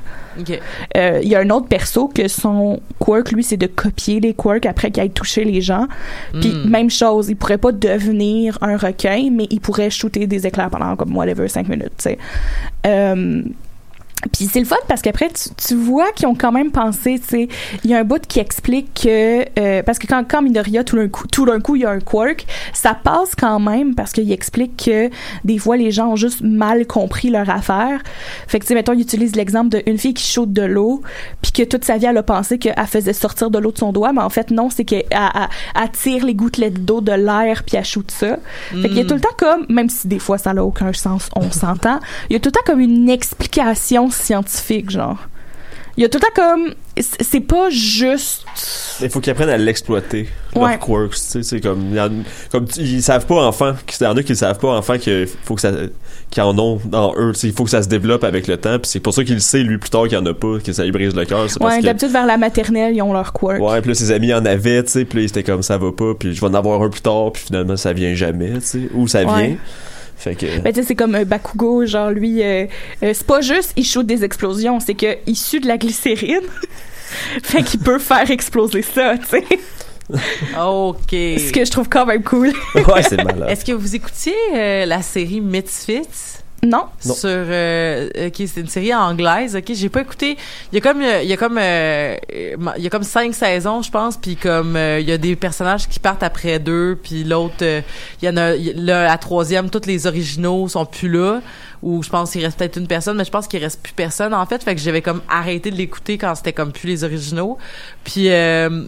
Speaker 3: Euh, Il y a un autre perso que son quirk, lui, c'est de copier les quirks après qu'il ait touché les gens. Puis,
Speaker 2: Hmm.
Speaker 3: même chose, il pourrait pas devenir un requin, mais il pourrait shooter des éclairs pendant, comme, whatever, cinq minutes, tu sais. Euh, Puis c'est le fun parce qu'après, tu, tu vois qu'ils ont quand même pensé, tu sais, il y a un bout qui explique que, euh, parce que quand, quand Midoriya, tout d'un coup, tout d'un coup, il y a un quirk, ça passe quand même parce qu'il explique que des fois, les gens ont juste mal compris leur affaire. Fait que, tu sais, mettons, il utilise l'exemple d'une fille qui chaude de l'eau, puis que toute sa vie, elle a pensé qu'elle faisait sortir de l'eau de son doigt, mais en fait, non, c'est qu'elle elle- elle tire les gouttelettes d'eau de l'air, puis elle shoot ça. Fait qu'il y a tout le temps comme, même si des fois, ça n'a aucun sens, on s'entend, il y a tout le temps comme une explication scientifique, genre. Il y a tout le temps comme, c'est pas juste...
Speaker 4: Il faut qu'ils apprennent à l'exploiter,
Speaker 3: Ouais.
Speaker 4: leurs quirks, tu sais, c'est comme, comme ils savent pas enfant, il y en a qui ne savent pas enfant qu'il faut que ça, qu'ils en ont dans eux, il faut que ça se développe avec le temps, puis c'est pour ça qu'il le sait, lui, plus tard, qu'il y en a pas, que ça lui brise le cœur,
Speaker 3: Ouais, d'habitude, vers la maternelle, ils ont leur quirk.
Speaker 4: ouais, puis là, ses amis en avaient, tu sais, puis là, c'était comme, ça va pas, puis je vais en avoir un plus tard, puis finalement, ça vient jamais, tu sais, ou ça vient. Fait que,
Speaker 3: Ben, tu sais, c'est comme euh, Bakugo, genre lui, euh, euh, c'est pas juste il shoot des explosions, c'est que il sue de la glycérine. <laughs> fait qu'il peut faire exploser ça, tu sais.
Speaker 2: OK.
Speaker 3: Ce que je trouve quand même cool.
Speaker 4: ouais, c'est malade.
Speaker 2: Est-ce que vous écoutiez euh, la série Misfits?
Speaker 3: Non.
Speaker 4: Non.
Speaker 2: Sur, euh, ok, c'est une série anglaise. Ok, j'ai pas écouté. Il y a comme, il y a comme, euh, il y a comme cinq saisons, je pense. Puis comme, euh, il y a des personnages qui partent après deux, puis l'autre, euh, il y en a, là, la troisième, tous les originaux sont plus là. Ou je pense qu'il reste peut-être une personne, mais je pense qu'il reste plus personne en fait. Fait que j'avais comme arrêté de l'écouter quand c'était comme plus les originaux. Puis euh,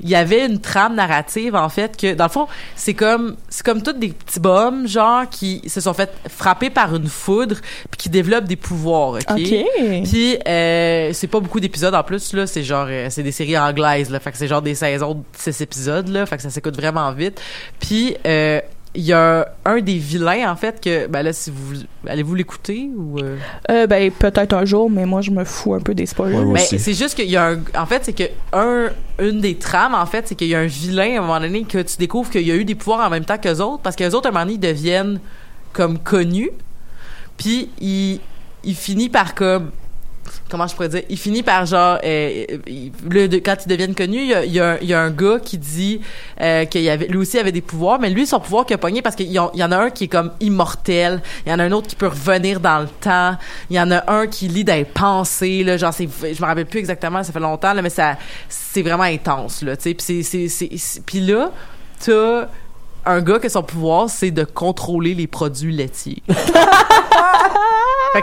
Speaker 2: il y avait une trame narrative en fait que dans le fond c'est comme c'est comme tous des petits bums genre qui se sont fait frapper par une foudre puis qui développent des pouvoirs. Ok?
Speaker 3: Ok.
Speaker 2: Puis euh, c'est pas beaucoup d'épisodes en plus là, c'est genre euh, c'est des séries anglaises là, fait que c'est genre des saisons de six épisodes là, fait que ça s'écoute vraiment vite. Puis euh, il y a un des vilains en fait que ben là si vous allez-vous l'écouter ou euh?
Speaker 3: Euh, ben peut-être un jour, mais moi je me fous un peu des spoilers.
Speaker 4: Ouais,
Speaker 2: Ben, c'est juste qu'il y a un en fait c'est que un une des trames en fait c'est qu'il y a un vilain à un moment donné que tu découvres qu'il y a eu des pouvoirs en même temps qu'eux autres parce que les autres à un moment donné ils deviennent comme connus puis il il finit par comme comment je pourrais dire il finit par genre euh, le, quand ils deviennent connus il y a, un, gars qui dit euh, qu'il avait lui aussi avait des pouvoirs mais lui son pouvoir qu'il a pogné parce qu'il y en a un qui est comme immortel il y en a un autre qui peut revenir dans le temps il y en a un qui lit des pensées là genre c'est je me rappelle plus exactement ça fait longtemps là mais ça c'est vraiment intense là tu sais puis là t'as un gars que son pouvoir c'est de contrôler les produits laitiers <laughs>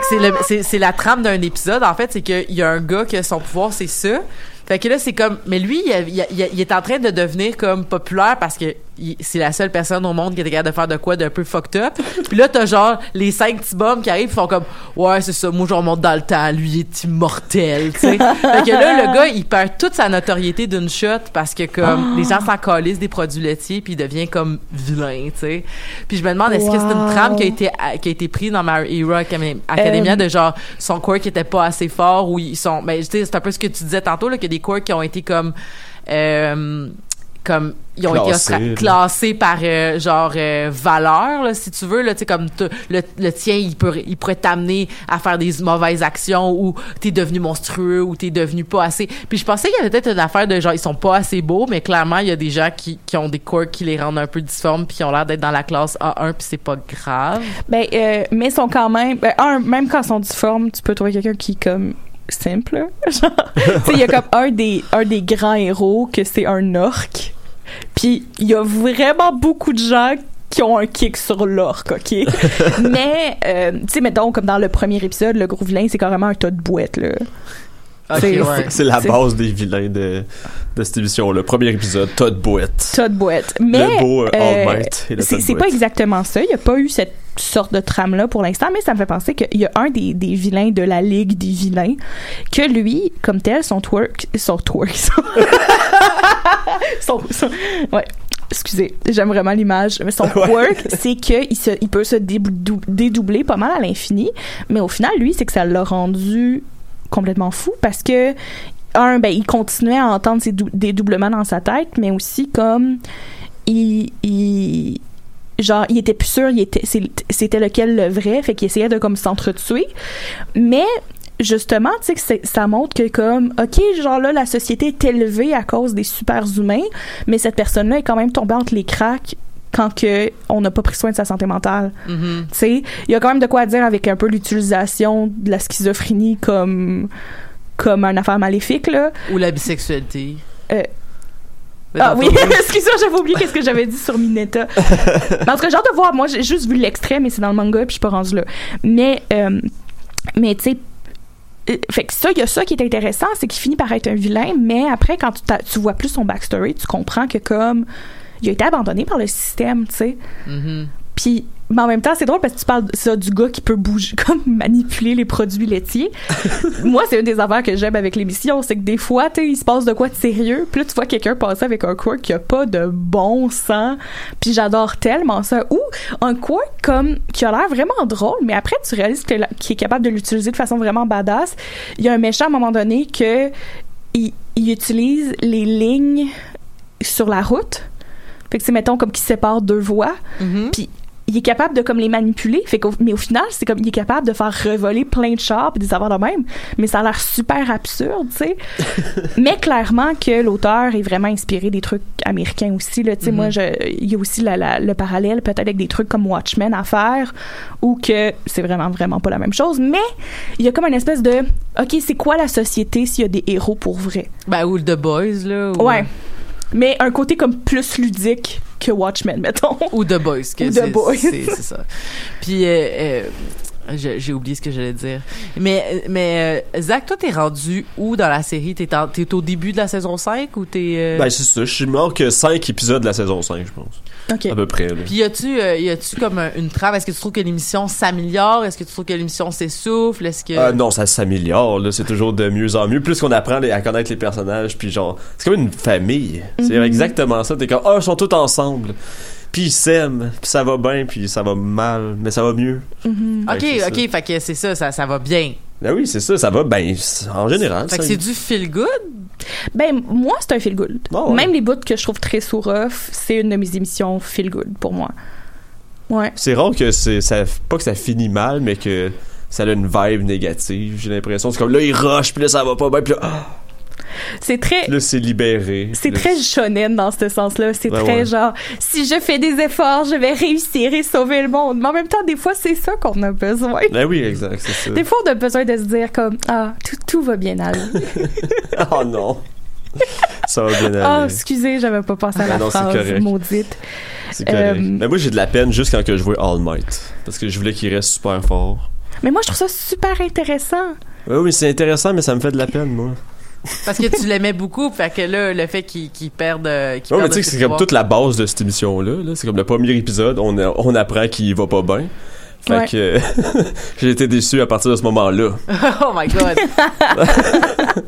Speaker 2: fait que c'est la trame d'un épisode en fait c'est qu'il y a un gars que son pouvoir c'est ça. Fait que là c'est comme mais lui il, il est en train de devenir comme populaire parce que c'est la seule personne au monde qui était capable de faire de quoi d'un peu fucked up. Puis là t'as genre les cinq petits bums qui arrivent font comme ouais c'est ça moi je remonte dans le temps lui il est immortel tu sais. <laughs> Fait que là le gars il perd toute sa notoriété d'une shot parce que comme <gasps> les gens s'en calissent des produits laitiers puis il devient comme vilain tu sais. Puis je me demande est-ce que c'est une trame qui a été qui a été prise dans My Hero Academia
Speaker 3: Euh,
Speaker 2: de genre son quirk était pas assez fort ou ils sont mais tu sais c'est un peu ce que tu disais tantôt là qu'il y a des quirks qui ont été comme euh, comme ils ont
Speaker 4: Classés,
Speaker 2: été classés par euh, genre euh, valeur là, si tu veux là tu comme le, le tien il peut il pourrait t'amener à faire des mauvaises actions ou t'es devenu monstrueux ou t'es devenu pas assez puis je pensais qu'il y avait peut-être une affaire de genre ils sont pas assez beaux mais clairement il y a des gens qui, qui ont des quirks qui les rendent un peu difformes puis qui ont l'air d'être dans la classe A1 puis c'est pas grave
Speaker 3: Ben, euh, mais ils sont quand même. Ben, un, même quand ils sont difformes, tu peux trouver quelqu'un qui est comme simple. là. Genre, <laughs> tu sais, il y a comme un des, un des grands héros que c'est un orc. Puis il y a vraiment beaucoup de gens qui ont un kick sur l'orc, OK? <laughs> mais, euh, tu sais, mettons, comme dans le premier épisode, le gros vilain, c'est carrément un tas de boîtes, là.
Speaker 2: Ok,
Speaker 3: C'est-
Speaker 2: ouais.
Speaker 4: La base des vilains de, de cette émission. Le premier épisode, Todd Boîte.
Speaker 3: tas de boîtes. Mais
Speaker 4: le beau euh,
Speaker 3: euh, c'est
Speaker 4: Todd
Speaker 3: pas exactement ça. Il n'y a pas eu cette sorte de trame-là pour l'instant, mais ça me fait penser qu'il y a un des, des vilains de la Ligue des vilains que lui, comme tel, son twerk, son twerk, son, <laughs> <laughs> son- son- ouais. Excusez, j'aime vraiment l'image. Mais son <laughs> quirk, c'est qu'il se, il peut se dédou- dédoubler pas mal à l'infini. Mais au final, lui, c'est que ça l'a rendu complètement fou parce que un, ben, il continuait à entendre ces dou- dédoublements dans sa tête, mais aussi comme il, il genre il était plus sûr il était c'était lequel le vrai fait qu'il essayait de comme s'entretuer mais justement tu sais ça montre que comme ok genre là la société est élevée à cause des super humains mais cette personne là est quand même tombée entre les cracks quand que on n'a pas pris soin de sa santé mentale.
Speaker 2: Mhm.
Speaker 3: Tu sais, il y a quand même de quoi dire avec un peu l'utilisation de la schizophrénie comme comme une affaire maléfique là.
Speaker 2: Ou la bisexualité.
Speaker 3: Euh, Ah <laughs> oui, excuse-moi, j'avais oublié qu'est-ce que j'avais dit sur Mineta. <laughs> mais en tout cas, j'ai hâte de voir. Moi, j'ai juste vu l'extrait, mais c'est dans le manga, puis je suis pas rendue là. Mais, euh, mais tu sais, fait que ça, il y a ça qui est intéressant, c'est qu'il finit par être un vilain, mais après, quand tu, tu vois plus son backstory, tu comprends que comme il a été abandonné par le système, tu sais.
Speaker 2: Mhm.
Speaker 3: Puis, mais en même temps, c'est drôle parce que tu parles ça du gars qui peut bouger, <laughs> comme manipuler les produits laitiers. <laughs> Moi, c'est une des affaires que j'aime avec l'émission, c'est que des fois, tu il se passe de quoi de sérieux, puis là, tu vois quelqu'un passer avec un quirk qui a pas de bon sens, puis j'adore tellement ça. Ou un quirk comme qui a l'air vraiment drôle, mais après, tu réalises qu'il est capable de l'utiliser de façon vraiment badass. Il y a un méchant à un moment donné que il, il utilise les lignes sur la route. Fait que c'est mettons comme qui sépare deux voies
Speaker 2: Mhm.
Speaker 3: puis il est capable de comme les manipuler. Fait qu'au- mais au final c'est comme il est capable de faire revoler plein de chars puis des affaires de même. Mais ça a l'air super absurde tu sais. <laughs> Mais clairement que l'auteur est vraiment inspiré des trucs américains aussi là. Tu sais
Speaker 2: Mhm.
Speaker 3: moi je il y a aussi la- la- le parallèle peut-être avec des trucs comme Watchmen à faire ou que c'est vraiment vraiment pas la même chose. Mais il y a comme une espèce de ok c'est quoi la société s'il y a des héros pour vrai?
Speaker 2: Ben, ou le The Boys, là. Ou,
Speaker 3: ouais mais un côté comme plus ludique que Watchmen mettons
Speaker 2: Ou The Boys. que
Speaker 3: Ou The Boys.
Speaker 2: C'est ça. Puis, euh, euh, j'ai oublié ce que j'allais dire. Mais, mais euh, Zach, toi, t'es rendu où dans la série? T'es t'es au début de la saison 5 ou t'es... euh,
Speaker 4: Ben, c'est ça. Je suis mort que 5 épisodes de la saison 5, je pense.
Speaker 3: ok
Speaker 4: À peu près, là.
Speaker 2: Puis y a-tu euh, y a-tu comme un- une trame? Est-ce que tu trouves que l'émission s'améliore? Est-ce que tu trouves que l'émission s'essouffle? Est-ce que
Speaker 4: Ah non, ça s'améliore, là. C'est toujours de mieux en mieux. Plus qu'on apprend les- à connaître les personnages, puis genre, c'est comme une famille. C'est
Speaker 3: Mhm.
Speaker 4: exactement ça. T'es comme, ah, ils sont tous ensemble. Puis ils s'aiment, puis ça va bien, puis ça va mal, mais ça va mieux.
Speaker 3: Mhm.
Speaker 2: Ok,
Speaker 4: Fait que c'est
Speaker 2: ok, fait que c'est ça, ça, ça va bien.
Speaker 4: Ben oui, c'est ça, ça va bien. En général.
Speaker 2: Fait que c'est du feel good?
Speaker 3: Ben, moi, c'est un feel good.
Speaker 4: Ouais.
Speaker 3: Même les bouts que je trouve très sous c'est une de mes émissions feel good pour moi. Ouais.
Speaker 4: C'est rare que c'est ça pas que ça finit mal mais que ça a une vibe négative, j'ai l'impression. C'est comme là il rush puis là ça va pas bien puis là, ah,
Speaker 3: C'est très.
Speaker 4: là, c'est libéré.
Speaker 3: C'est très shonen dans ce sens-là. C'est
Speaker 4: Ouais,
Speaker 3: très
Speaker 4: ouais.
Speaker 3: genre, si je fais des efforts, je vais réussir et sauver le monde. Mais en même temps, des fois, c'est ça qu'on a besoin.
Speaker 4: Ben oui, exact, c'est ça.
Speaker 3: Des fois, on a besoin de se dire comme, ah, tout, tout va bien aller. <laughs>
Speaker 4: oh non. ça va bien
Speaker 3: Ah,
Speaker 4: aller.
Speaker 3: excusez, j'avais pas pensé à
Speaker 4: Ah
Speaker 3: la
Speaker 4: non,
Speaker 3: phrase maudite.
Speaker 4: c'est correct.
Speaker 3: euh,
Speaker 4: Mais moi j'ai de la peine juste quand que je vois All Might parce que je voulais qu'il reste super fort.
Speaker 3: Mais moi, je trouve ça super intéressant.
Speaker 4: Ouais, oui, c'est intéressant mais ça me fait de la peine moi.
Speaker 2: Parce que tu l'aimais beaucoup, fait que là, le fait qu'il qu'il perde. euh,
Speaker 4: Ouais, mais tu sais que c'est comme toute la base de cette émission là, c'est comme le premier épisode, on a- on apprend qu'il va pas bien. Fait
Speaker 3: Ouais.
Speaker 4: que <laughs> j'ai été déçu à partir de ce moment-là. <laughs>
Speaker 2: oh my god. <laughs>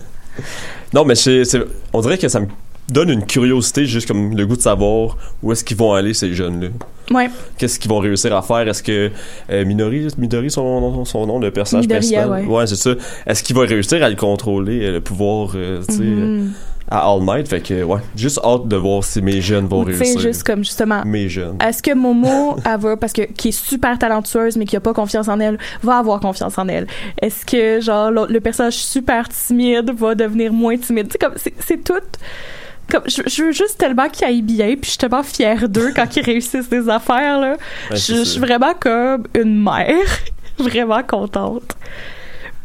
Speaker 4: Non, mais c'est, c'est- on dirait que ça me donne une curiosité, juste comme le goût de savoir où est-ce qu'ils vont aller, ces jeunes-là.
Speaker 3: Ouais.
Speaker 4: Qu'est-ce qu'ils vont réussir à faire? Est-ce que euh, Minori, Midori, son, son nom, le personnage
Speaker 3: Midoriya,
Speaker 4: principal?
Speaker 3: ouais.
Speaker 4: c'est ça. Est-ce qu'il va réussir à le contrôler, euh, le pouvoir, euh, tu sais,
Speaker 3: Mhm.
Speaker 4: à All Might? Fait que, ouais, juste hâte de voir si mes jeunes vont
Speaker 3: Ou
Speaker 4: réussir.
Speaker 3: juste comme justement,
Speaker 4: Mes jeunes.
Speaker 3: Est-ce que Momo, <laughs> elle va, parce que qui est super talentueuse mais qui a pas confiance en elle, va avoir confiance en elle? Est-ce que genre le personnage super timide va devenir moins timide? Tu sais comme c'est tout. Comme je, je veux juste tellement qu'ils aillent bien, puis je suis tellement fière d'eux quand ils réussissent des affaires là.
Speaker 4: Ouais,
Speaker 3: je, suis vraiment comme une mère, <laughs> vraiment contente.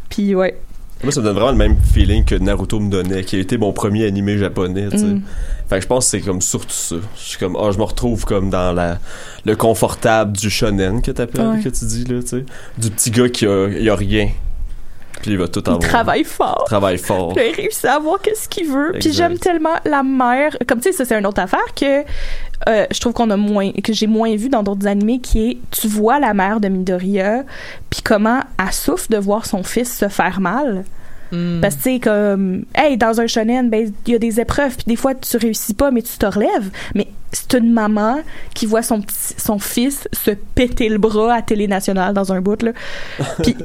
Speaker 3: Puis ouais.
Speaker 4: Moi, ça me donne vraiment le même feeling que Naruto me donnait, qui a été mon premier animé japonais, tu sais.
Speaker 3: Mm.
Speaker 4: Fait que je pense que c'est comme surtout ça. Je suis comme, ah, je me retrouve comme dans la, le confortable du shonen que t'appelles,
Speaker 3: Ouais.
Speaker 4: que tu dis, là, tu sais. Du petit gars qui a, il a rien. Puis il va tout
Speaker 3: Il travaille fort.
Speaker 4: Travaille fort.
Speaker 3: Puis il réussit à avoir qu'est-ce qu'il veut. Puis j'aime tellement la mère. Comme tu sais, ça c'est une autre affaire que euh, je trouve qu'on a moins, que j'ai moins vu dans d'autres animés, qui est, tu vois la mère de Midoriya, puis comment elle souffre de voir son fils se faire mal.
Speaker 2: Hmm.
Speaker 3: Parce que tu sais comme, hey, dans un shonen, ben il y a des épreuves, puis des fois tu réussis pas, mais tu te relèves. Mais c'est une maman qui voit son petit, son fils se péter le bras à télé nationale dans un bout là. <laughs> Puis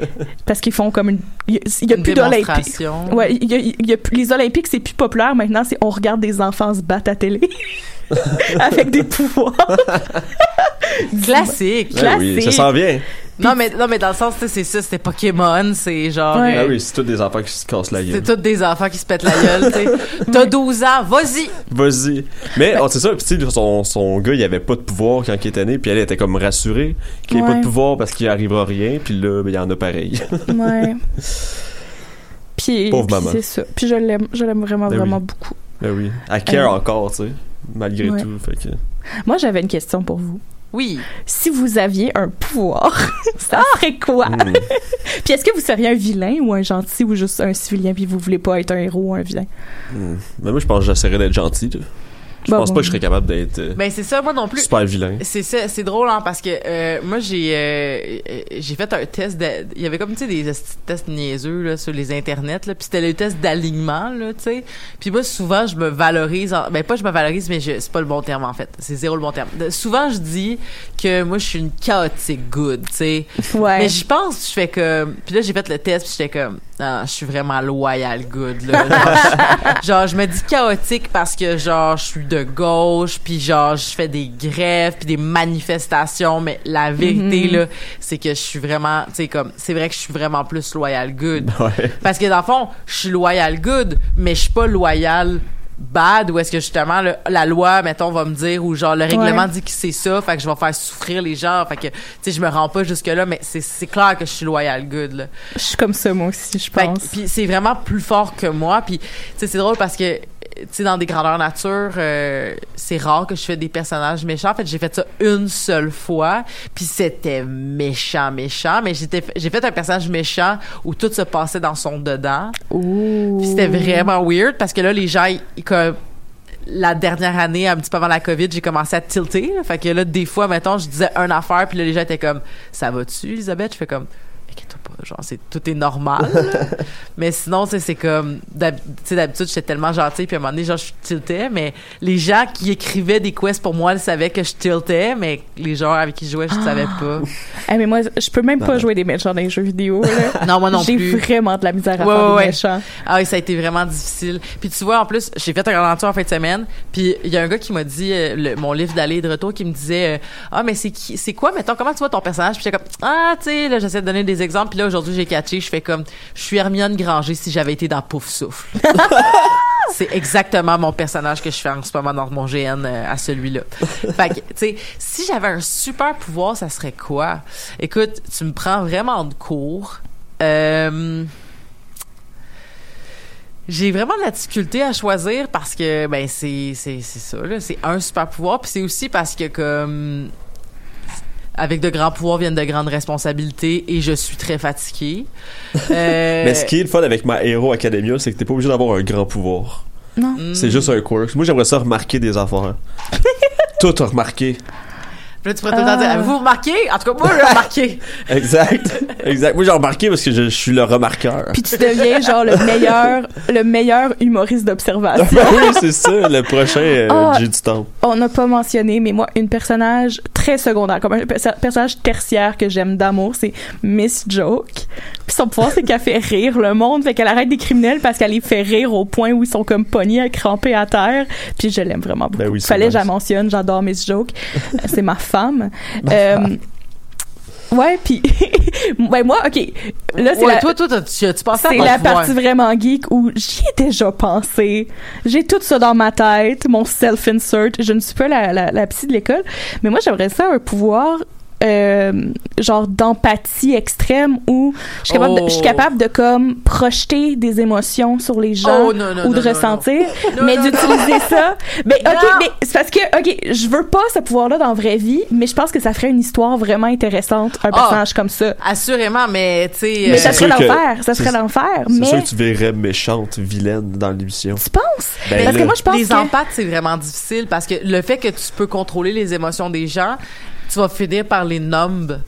Speaker 3: parce qu'ils font comme une, il y y a
Speaker 2: Une
Speaker 3: plus d'Olympiques. Ouais, il y a, y a les Olympiques, c'est plus populaire maintenant, c'est on regarde des enfants se battre à télé <laughs> avec des pouvoirs. <laughs>
Speaker 2: Classique.
Speaker 4: Ouais, oui, ça
Speaker 3: classique.
Speaker 4: s'en vient.
Speaker 2: Non, mais, non, mais dans le sens, c'est ça, c'était Pokémon, c'est genre.
Speaker 3: Ouais.
Speaker 2: euh,
Speaker 4: Ah oui, c'est tous des enfants qui se cassent la
Speaker 2: c'est
Speaker 4: gueule.
Speaker 2: tous des enfants qui se pètent la gueule, tu sais. <laughs> T'as 12 ans, vas-y!
Speaker 4: Vas-y. Mais oh, c'est ça, sais, son, son gars, il avait pas de pouvoir quand il était né, puis elle était comme rassurée qu'il ait pas
Speaker 3: Ouais.
Speaker 4: de pouvoir parce qu'il arrivera rien, puis là, ben, il y en a pareil.
Speaker 3: Ouais. <laughs> Puis,
Speaker 4: Pauvre
Speaker 3: puis
Speaker 4: maman.
Speaker 3: c'est ça. Puis je l'aime, je l'aime vraiment,
Speaker 4: Ben
Speaker 3: vraiment
Speaker 4: oui.
Speaker 3: beaucoup.
Speaker 4: ben oui. Elle care
Speaker 3: Euh.
Speaker 4: encore, tu sais, malgré
Speaker 3: Ouais.
Speaker 4: tout. Fait que...
Speaker 3: Moi, j'avais une question pour vous.
Speaker 2: Oui.
Speaker 3: Si vous aviez un pouvoir, <laughs> ça serait quoi?
Speaker 4: Hmm. <laughs>
Speaker 3: Puis est-ce que vous seriez un vilain ou un gentil ou juste un civilien puis vous voulez pas être un héros ou un vilain?
Speaker 4: Hmm. Mais moi, je pense que j'essaierais d'être gentil. là. Je
Speaker 3: Bon,
Speaker 4: pense pas que je serais capable d'être euh,
Speaker 2: Ben, c'est ça, moi non plus.
Speaker 4: super vilain.
Speaker 2: C'est ça, c'est drôle hein, parce que euh, moi j'ai euh, euh, j'ai fait un test de, il y avait comme tu sais des tests niaiseux là sur les internets là puis c'était le test d'alignement là tu sais puis moi souvent je me valorise en- ben pas je me valorise mais je c'est pas le bon terme en fait c'est zéro le bon terme De- souvent je dis que moi je suis une chaotique good tu sais
Speaker 3: Ouais.
Speaker 2: mais j'y pense je fais comme puis là j'ai fait le test puis j'étais comme ah, je suis vraiment loyal good là. Genre, je, <laughs> genre, je me dis chaotique parce que genre je suis de gauche puis genre je fais des grèves puis des manifestations mais la vérité là c'est que je suis vraiment tu sais comme c'est vrai que je suis vraiment plus loyal good.
Speaker 4: Ouais.
Speaker 2: parce que dans le fond je suis loyal good mais je suis pas loyal bad ou est-ce que justement le- la loi mettons va me dire ou genre le règlement
Speaker 3: Ouais.
Speaker 2: dit que c'est ça fait que je vais faire souffrir les gens fait que tu sais je me rends pas jusque là mais c'est c'est clair que je suis loyal good là
Speaker 3: Je suis comme ça, moi aussi, je pense.
Speaker 2: puis c'est vraiment plus fort que moi. Puis, tu sais, c'est drôle parce que, sais, dans des grandeurs nature, euh, c'est rare que je fais des personnages méchants. En fait, j'ai fait ça une seule fois. Puis c'était méchant, méchant. Mais j'étais, j'ai fait un personnage méchant où tout se passait dans son dedans. Puis c'était vraiment weird parce que là, les gens, ils, comme la dernière année, un petit peu avant la COVID, j'ai commencé à tilter. là. Fait que là, des fois, mettons, je disais une affaire, puis là, les gens étaient comme, ça va-tu, Elisabeth? Je fais comme, inquiète-toi pas, genre, c'est, tout est normal. <laughs> mais sinon, c'est comme, tu sais, d'habitude, j'étais tellement gentille, puis à un moment donné, genre, je tiltais, mais les gens qui écrivaient des quests pour moi, ils savaient que je tiltais, mais les gens avec qui je jouais, je savais pas.
Speaker 3: Ah, mais moi, je peux même pas jouer des méchants dans les jeux vidéo. là. <laughs>
Speaker 2: Non, moi non
Speaker 3: J'ai
Speaker 2: plus.
Speaker 3: vraiment de la misère à
Speaker 2: Ouais,
Speaker 3: faire
Speaker 2: ouais,
Speaker 3: des
Speaker 2: ouais.
Speaker 3: méchants.
Speaker 2: Ah oui, ça a été vraiment difficile. Puis tu vois, en plus, j'ai fait un grand aventure en fin de semaine. Puis il y a un gars qui m'a dit, euh, le- mon livre d'aller et de retour, qui me disait, euh, ah mais c'est qui, c'est quoi, mettons, comment tu vois ton personnage Puis j'étais comme, ah tu sais, là j'essaie de donner des exemples. Puis là aujourd'hui j'ai catché, je fais comme, je suis Hermione Granger si j'avais été dans Pouf Souffle. <laughs> C'est exactement mon personnage que je fais en ce moment dans mon GN euh, à celui-là. Fait que, tu sais, si j'avais un super pouvoir, ça serait quoi? Écoute, tu me prends vraiment de court. Euh, j'ai vraiment de la difficulté à choisir parce que ben c'est c'est c'est ça là, c'est un super pouvoir puis c'est aussi parce que comme avec de grands pouvoirs viennent de grandes responsabilités et je suis très fatiguée. <laughs> Euh,
Speaker 4: Mais ce qui est le fun avec ma Hero Academia, c'est que t'es pas obligé d'avoir un grand pouvoir.
Speaker 2: hmm.
Speaker 4: C'est juste un quirk. Moi, j'aimerais ça remarquer des affaires. <laughs> Tout a remarqué.
Speaker 2: Puis là, tu pourrais tout le temps
Speaker 3: Ah.
Speaker 2: dire, avez-vous remarqué? En tout cas, moi, j'ai remarqué. <laughs>
Speaker 4: Exact. exact. Moi, j'ai remarqué parce que je, je suis le remarqueur.
Speaker 3: Puis tu deviens genre le meilleur, le meilleur humoriste d'observation. <laughs>
Speaker 4: oui, c'est ça, le prochain euh,
Speaker 3: Ah.
Speaker 4: J du temps.
Speaker 3: On n'a pas mentionné, mais moi, une personnage très secondaire, comme un perso- personnage tertiaire que j'aime d'amour, c'est Miss Joke. Puis son pouvoir, c'est qu'elle fait rire le monde, fait qu'elle arrête des criminels parce qu'elle les fait rire au point où ils sont comme pognés, crampés à terre. Puis je l'aime vraiment beaucoup.
Speaker 4: Ben oui, c'est
Speaker 3: Fallait que je la mentionne, j'adore Miss Joke. c'est ma femme. Euh, ouais, puis <laughs> ben moi, ok, là c'est
Speaker 2: Ouais,
Speaker 3: la,
Speaker 2: toi, toi, t'as- tu, tu pensais à
Speaker 3: c'est
Speaker 2: ton
Speaker 3: la
Speaker 2: pouvoir.
Speaker 3: partie vraiment geek où j'y ai déjà pensé. J'ai tout ça dans ma tête, mon self-insert. Je ne suis pas la, la, la psy de l'école, mais moi, j'aimerais ça un pouvoir euh, genre d'empathie extrême où je suis capable, de, je suis
Speaker 2: Oh.
Speaker 3: capable de comme projeter des émotions sur les gens
Speaker 2: Oh, non, non,
Speaker 3: ou de
Speaker 2: non,
Speaker 3: ressentir <laughs>
Speaker 2: non.
Speaker 3: mais d'utiliser ça mais ok
Speaker 2: Non.
Speaker 3: mais c'est parce que ok je veux pas ce pouvoir là dans la vraie vie mais je pense que ça ferait une histoire vraiment intéressante un
Speaker 2: Ah.
Speaker 3: personnage comme ça
Speaker 2: Assurément, mais tu sais.
Speaker 3: mais
Speaker 2: euh,
Speaker 3: ça serait l'enfer ça serait l'enfer
Speaker 4: C'est
Speaker 3: mais
Speaker 4: sûr que tu verrais méchante, vilaine dans l'émission.
Speaker 3: tu penses?
Speaker 4: Ben
Speaker 3: parce
Speaker 4: là,
Speaker 3: que moi je pense
Speaker 2: les
Speaker 3: que
Speaker 2: empathes, c'est vraiment difficile parce que le fait que tu peux contrôler les émotions des gens, tu vas finir par les numb.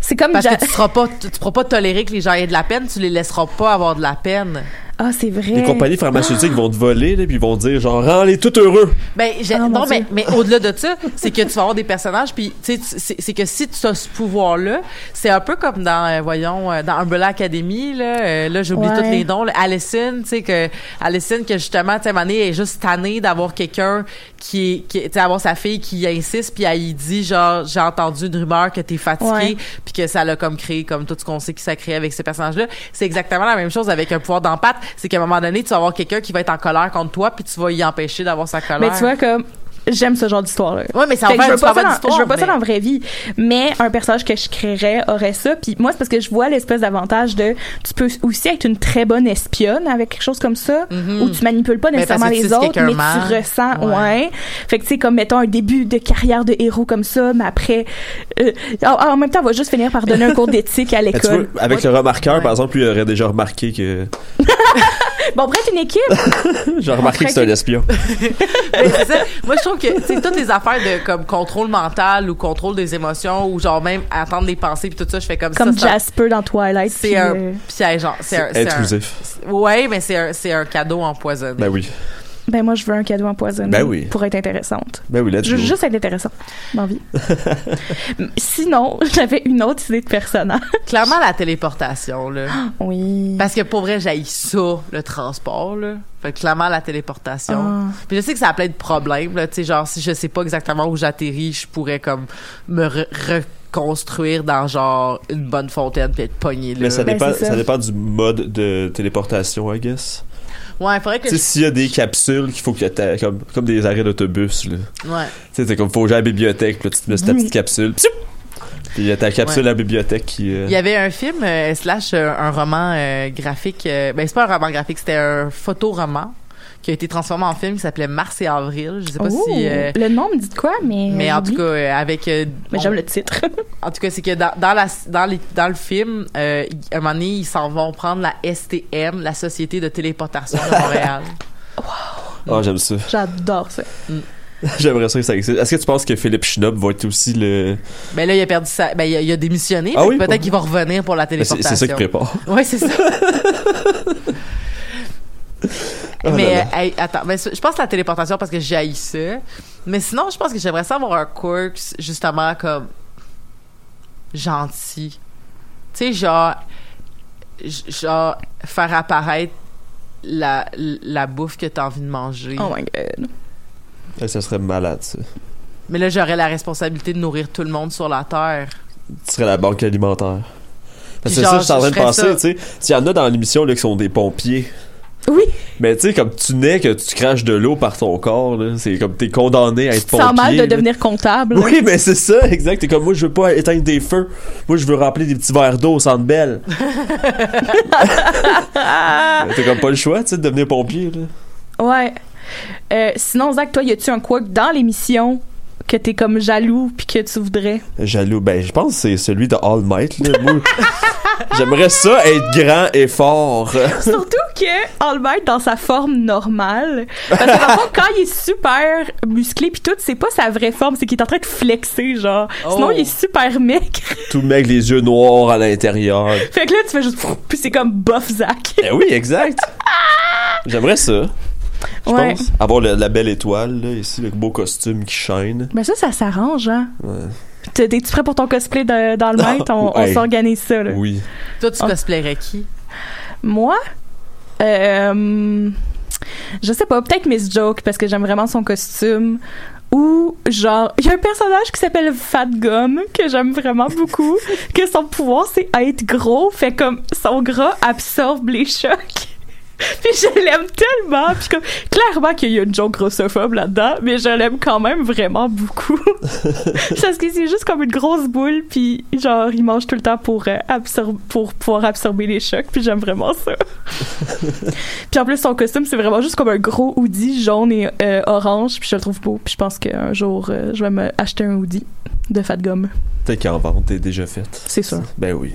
Speaker 3: c'est comme
Speaker 2: Parce que tu seras pas, tu, tu pourras pas tolérer que les gens aient de la peine, tu les laisseras pas avoir de la peine.
Speaker 3: Ah, c'est vrai.
Speaker 4: Les compagnies pharmaceutiques vont te voler, là, puis ils vont dire, genre, rends-les tout heureux.
Speaker 2: Ben, j'ai-
Speaker 3: Ah,
Speaker 2: non, mais, mais au-delà de ça, c'est que tu vas avoir des personnages, puis tu sais, c'est que si tu as ce pouvoir-là, c'est un peu comme dans, euh, voyons, euh, dans Umbrella Academy, là, euh, là j'oublie
Speaker 3: Ouais.
Speaker 2: tous les noms, là, Allison, tu sais, que Allison, que justement, tu sais, est juste tannée d'avoir quelqu'un qui est, qui, tu sais, avoir sa fille qui insiste, puis elle y dit, genre, j'ai entendu une rumeur que t'es fatigué,
Speaker 3: Ouais.
Speaker 2: puis que ça l'a comme créé, comme tout ce qu'on sait qui s'est créé avec ces personnages-là. C'est exactement la même chose avec un pouvoir d'empathie, c'est qu'à un moment donné, tu vas avoir quelqu'un qui va être en colère contre toi, puis tu vas y empêcher d'avoir sa colère.
Speaker 3: Mais tu vois, comme, j'aime ce genre d'histoire-là.
Speaker 2: Ouais, mais ça
Speaker 3: Fait
Speaker 2: va
Speaker 3: que
Speaker 2: faire
Speaker 3: je veux pas, ça
Speaker 2: une
Speaker 3: dans,
Speaker 2: histoire,
Speaker 3: je veux pas ça
Speaker 2: mais-
Speaker 3: dans la vraie vie. Mais un personnage que je créerais aurait ça. Puis moi, c'est parce que je vois l'espèce d'avantage de, tu peux aussi être une très bonne espionne avec quelque chose comme ça, où tu manipules pas nécessairement les autres, mais tu ressens,
Speaker 2: Ouais.
Speaker 3: ouais. Fait que tu sais, comme mettons un début de carrière de héros comme ça, mais après, euh, en, en même temps, on va juste finir par donner un cours d'éthique à <laughs>
Speaker 4: tu
Speaker 3: l'école.
Speaker 4: avec
Speaker 2: Ouais.
Speaker 4: le remarqueur,
Speaker 2: Ouais.
Speaker 4: par exemple, lui il aurait déjà remarqué que. <laughs> <laughs>
Speaker 3: Bon, bref, une équipe. <laughs>
Speaker 4: J'ai remarqué que c'est un espion.
Speaker 2: Mais <laughs> c'est ça. Moi, je trouve que, tu sais, toutes les affaires de, comme, contrôle mental ou contrôle des émotions ou genre même attendre les pensées puis tout ça, je fais comme,
Speaker 3: comme
Speaker 2: ça. c'est un-
Speaker 3: Jasper dans Twilight.
Speaker 2: C'est un
Speaker 3: euh,
Speaker 2: piège. C'est c'est un-
Speaker 4: Intrusif.
Speaker 2: Ouais, mais c'est un, c'est un cadeau empoisonné.
Speaker 4: Ben oui.
Speaker 3: Ben moi, je veux un cadeau empoisonné.
Speaker 4: Ben oui.
Speaker 3: Pour être intéressante.
Speaker 4: Ben oui, let's
Speaker 3: Je
Speaker 4: go.
Speaker 3: veux juste être intéressant dans la vie. <laughs> Sinon, <laughs> j'avais une autre idée de personnage.
Speaker 2: Clairement, la téléportation, là. <gasps>
Speaker 3: Oui.
Speaker 2: Parce que pour vrai, j'haïs ça, le transport, là. Fait que clairement, la téléportation.
Speaker 3: Ah.
Speaker 2: Puis je sais que ça a plein de problèmes, là. Tu sais, genre, si je sais pas exactement où j'atterris, je pourrais, comme, me re- reconstruire dans, genre, une bonne fontaine puis être pogné là.
Speaker 4: Mais ça
Speaker 3: Ben,
Speaker 4: dépend,
Speaker 3: c'est ça.
Speaker 4: ça dépend du mode de téléportation, I guess.
Speaker 2: Ouais, faudrait que
Speaker 4: Tu sais, s'il y a des capsules qu'il faut que t'aies, comme, comme des arrêts d'autobus, là.
Speaker 2: Ouais.
Speaker 4: Tu sais, c'est comme, faut que j'aille à la bibliothèque, puis là, tu te mets ta petite capsule, puis il y a ta capsule
Speaker 2: Ouais.
Speaker 4: à la bibliothèque qui... euh,
Speaker 2: Il y avait un film euh, slash euh, un roman graphique. ben c'est pas un roman graphique, c'était un photoroman qui a été transformé en film qui s'appelait Mars et avril. Je sais pas
Speaker 3: Oh,
Speaker 2: si. euh,
Speaker 3: Le nom me dit de quoi, mais.
Speaker 2: mais en tout cas, euh, avec. euh,
Speaker 3: Mais j'aime le titre. <laughs>
Speaker 2: En tout cas, c'est que dans, dans, la, dans, les, dans le film, euh, à un moment donné, ils s'en vont prendre la STM, la Société de téléportation de Montréal. <laughs>
Speaker 4: Ah, j'aime ça.
Speaker 3: J'adore ça. <laughs>
Speaker 4: J'aimerais ça que ça existe. Est-ce que tu penses que Philippe Schnob va être aussi le...
Speaker 2: ben là, il a perdu sa. Ben, il a, il a démissionné.
Speaker 4: Ah oui?
Speaker 2: Peut-être qu'il va revenir pour la
Speaker 4: Ben, C'est
Speaker 2: téléportation.
Speaker 4: c'est ça qu'il prépare.
Speaker 2: Ouais, c'est ça.
Speaker 4: Oh
Speaker 2: mais
Speaker 4: là là.
Speaker 2: hey, attends, mais je pense que la téléportation parce que j'ai ça. Mais sinon, je pense que j'aimerais ça avoir un quirk justement comme gentil. Tu sais genre genre faire apparaître la, la bouffe que t'as envie de manger.
Speaker 3: Oh my god.
Speaker 4: Ouais, Ça serait malade, ça.
Speaker 2: Mais là, j'aurais la responsabilité de nourrir tout le monde sur la terre.
Speaker 4: Tu serais la banque alimentaire. Parce que ça, je suis en train de penser, tu sais, s'il y en a dans l'émission là, qui sont des pompiers,
Speaker 3: Oui,
Speaker 4: mais tu sais, comme tu nais, que tu craches de l'eau par ton corps, là, c'est comme t'es condamné à
Speaker 3: tu
Speaker 4: être
Speaker 3: te
Speaker 4: pompier.
Speaker 3: sens mal de
Speaker 4: là.
Speaker 3: devenir comptable.
Speaker 4: Oui, mais c'est ça, exact. T'es comme, moi, je veux pas éteindre des feux. Moi, je veux remplir des petits verres d'eau au centre belle. <laughs> T'as comme pas le choix, tu sais, de devenir pompier, là.
Speaker 3: Ouais. Euh, sinon, Zach, toi, y a-tu un quirk dans l'émission que t'es comme jaloux puis que tu voudrais?
Speaker 4: Jaloux, ben, je pense que c'est celui de All Might, là. Moi, <laughs> j'aimerais ça être grand et fort. <laughs>
Speaker 3: Surtout que Might, dans sa forme normale, parce que dans le fond, quand il est super musclé puis tout, c'est pas sa vraie forme, c'est qu'il est en train de flexer, genre. Sinon,
Speaker 2: Oh.
Speaker 3: il est super maigre. <laughs>
Speaker 4: Tout mec, les yeux noirs à l'intérieur.
Speaker 3: fait que là, tu fais juste... <laughs> Puis c'est comme bof Zach.
Speaker 4: Ben oui, exact. J'aimerais ça. Je
Speaker 3: Ouais.
Speaker 4: pense. Avoir la belle étoile, là, ici, le beau costume qui shine.
Speaker 3: Ben ça, ça s'arrange, hein?
Speaker 4: Ouais.
Speaker 3: T'es- T'es-tu prêt pour ton cosplay de, dans le maître? On, s'organise ça, là.
Speaker 4: Oui.
Speaker 2: Toi, tu
Speaker 3: Ah.
Speaker 2: cosplayerais qui?
Speaker 3: Moi, euh, je sais pas, peut-être Miss Joke parce que j'aime vraiment son costume. Ou genre, il y a un personnage qui s'appelle Fat Gum que j'aime vraiment beaucoup, <laughs> que son pouvoir c'est être gros, fait comme son gras absorbe les chocs. <laughs> Puis je l'aime tellement, puis comme clairement qu'il y a une joke grossophobe là-dedans, mais je l'aime quand même vraiment beaucoup. <laughs> Parce que c'est juste comme une grosse boule, puis genre il mange tout le temps pour euh, absorber, pour pouvoir absorber les chocs, puis j'aime vraiment ça. <laughs> puis en plus son costume c'est vraiment juste comme un gros hoodie jaune et euh, orange, puis je le trouve beau, puis je pense qu'un jour euh, je vais me acheter un hoodie de Fat Gum,
Speaker 4: Peut-être qu'en vente est déjà faite.
Speaker 3: c'est sûr.
Speaker 4: Ben oui.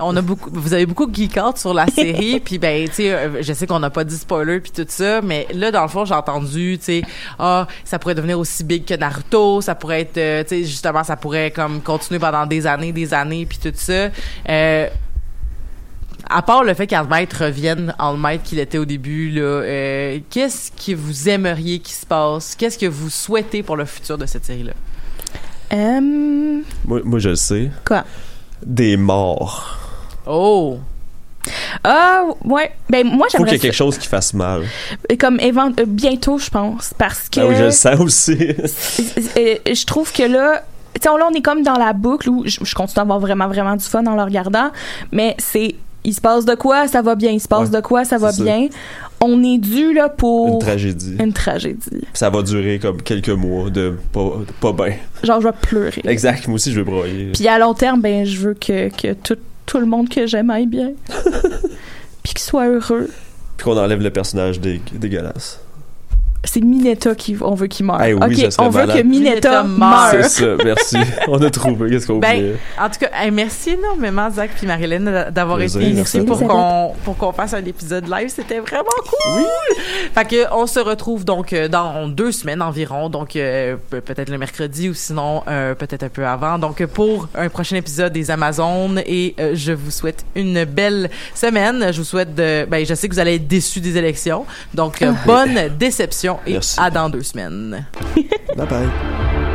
Speaker 2: On a beaucoup, vous avez beaucoup geek out sur la série, <laughs> puis ben, tu sais, euh, je sais qu'on n'a pas dit spoiler puis tout ça, mais là, dans le fond, j'ai entendu, tu sais, ah, ça pourrait devenir aussi big que Naruto, ça pourrait être, euh, tu sais, justement, ça pourrait comme continuer pendant des années, des années, puis tout ça. Euh, à part le fait qu'Almighty revienne en le maître qu'il était au début, là, euh, qu'est-ce que vous aimeriez qu'il se passe? Qu'est-ce que vous souhaitez pour le futur de cette série-là?
Speaker 3: Euh,
Speaker 4: Moi, moi, je le sais.
Speaker 3: quoi?
Speaker 4: Des morts.
Speaker 2: Oh!
Speaker 3: Ah, ouais. Ben, moi,
Speaker 4: Faut qu'il y
Speaker 3: j'aimerais
Speaker 4: ait quelque chose qui fasse mal.
Speaker 3: comme évent- euh, bientôt, je pense. Parce que.
Speaker 4: Ah oui, je le sens aussi. <laughs>
Speaker 3: Euh, je trouve que là, tu là, on est comme dans la boucle où je, je continue à avoir vraiment, vraiment du fun en le regardant, mais c'est, il se passe de quoi, ça va bien, il se passe
Speaker 4: Ouais,
Speaker 3: de quoi, ça va
Speaker 4: ça.
Speaker 3: bien? On est dû, là, pour
Speaker 4: Une tragédie.
Speaker 3: une tragédie.
Speaker 4: Ça va durer comme quelques mois de pas, de pas bien.
Speaker 3: Genre, je vais pleurer.
Speaker 4: Exact, moi aussi je vais broyer.
Speaker 3: Puis à long terme, ben, je veux que, que tout, tout le monde que j'aime aille bien. <laughs> Puis qu'il soit heureux.
Speaker 4: Puis qu'on enlève le personnage dé- dégueulasse.
Speaker 3: C'est Mineta qui, on veut qu'il meure.
Speaker 4: Eh oui,
Speaker 3: ok, on veut que Mineta,
Speaker 2: Mineta meure.
Speaker 4: C'est ça, merci. <laughs> On a trouvé. Qu'est-ce qu'on
Speaker 2: Ben? En tout cas, hey, merci énormément, Zach puis Marilyn, d'a- d'avoir été ici pour qu'on pour qu'on fasse un épisode live. C'était vraiment cool. Fait que on se retrouve donc euh, dans deux semaines environ, donc euh, pe- peut-être le mercredi ou sinon euh, peut-être un peu avant. Donc pour un prochain épisode des Amazones et euh, je vous souhaite une belle semaine. Je vous souhaite de, ben je sais que vous allez être déçus des élections, donc euh, bonne déception et
Speaker 4: Merci.
Speaker 2: à dans deux semaines.
Speaker 4: Bye bye.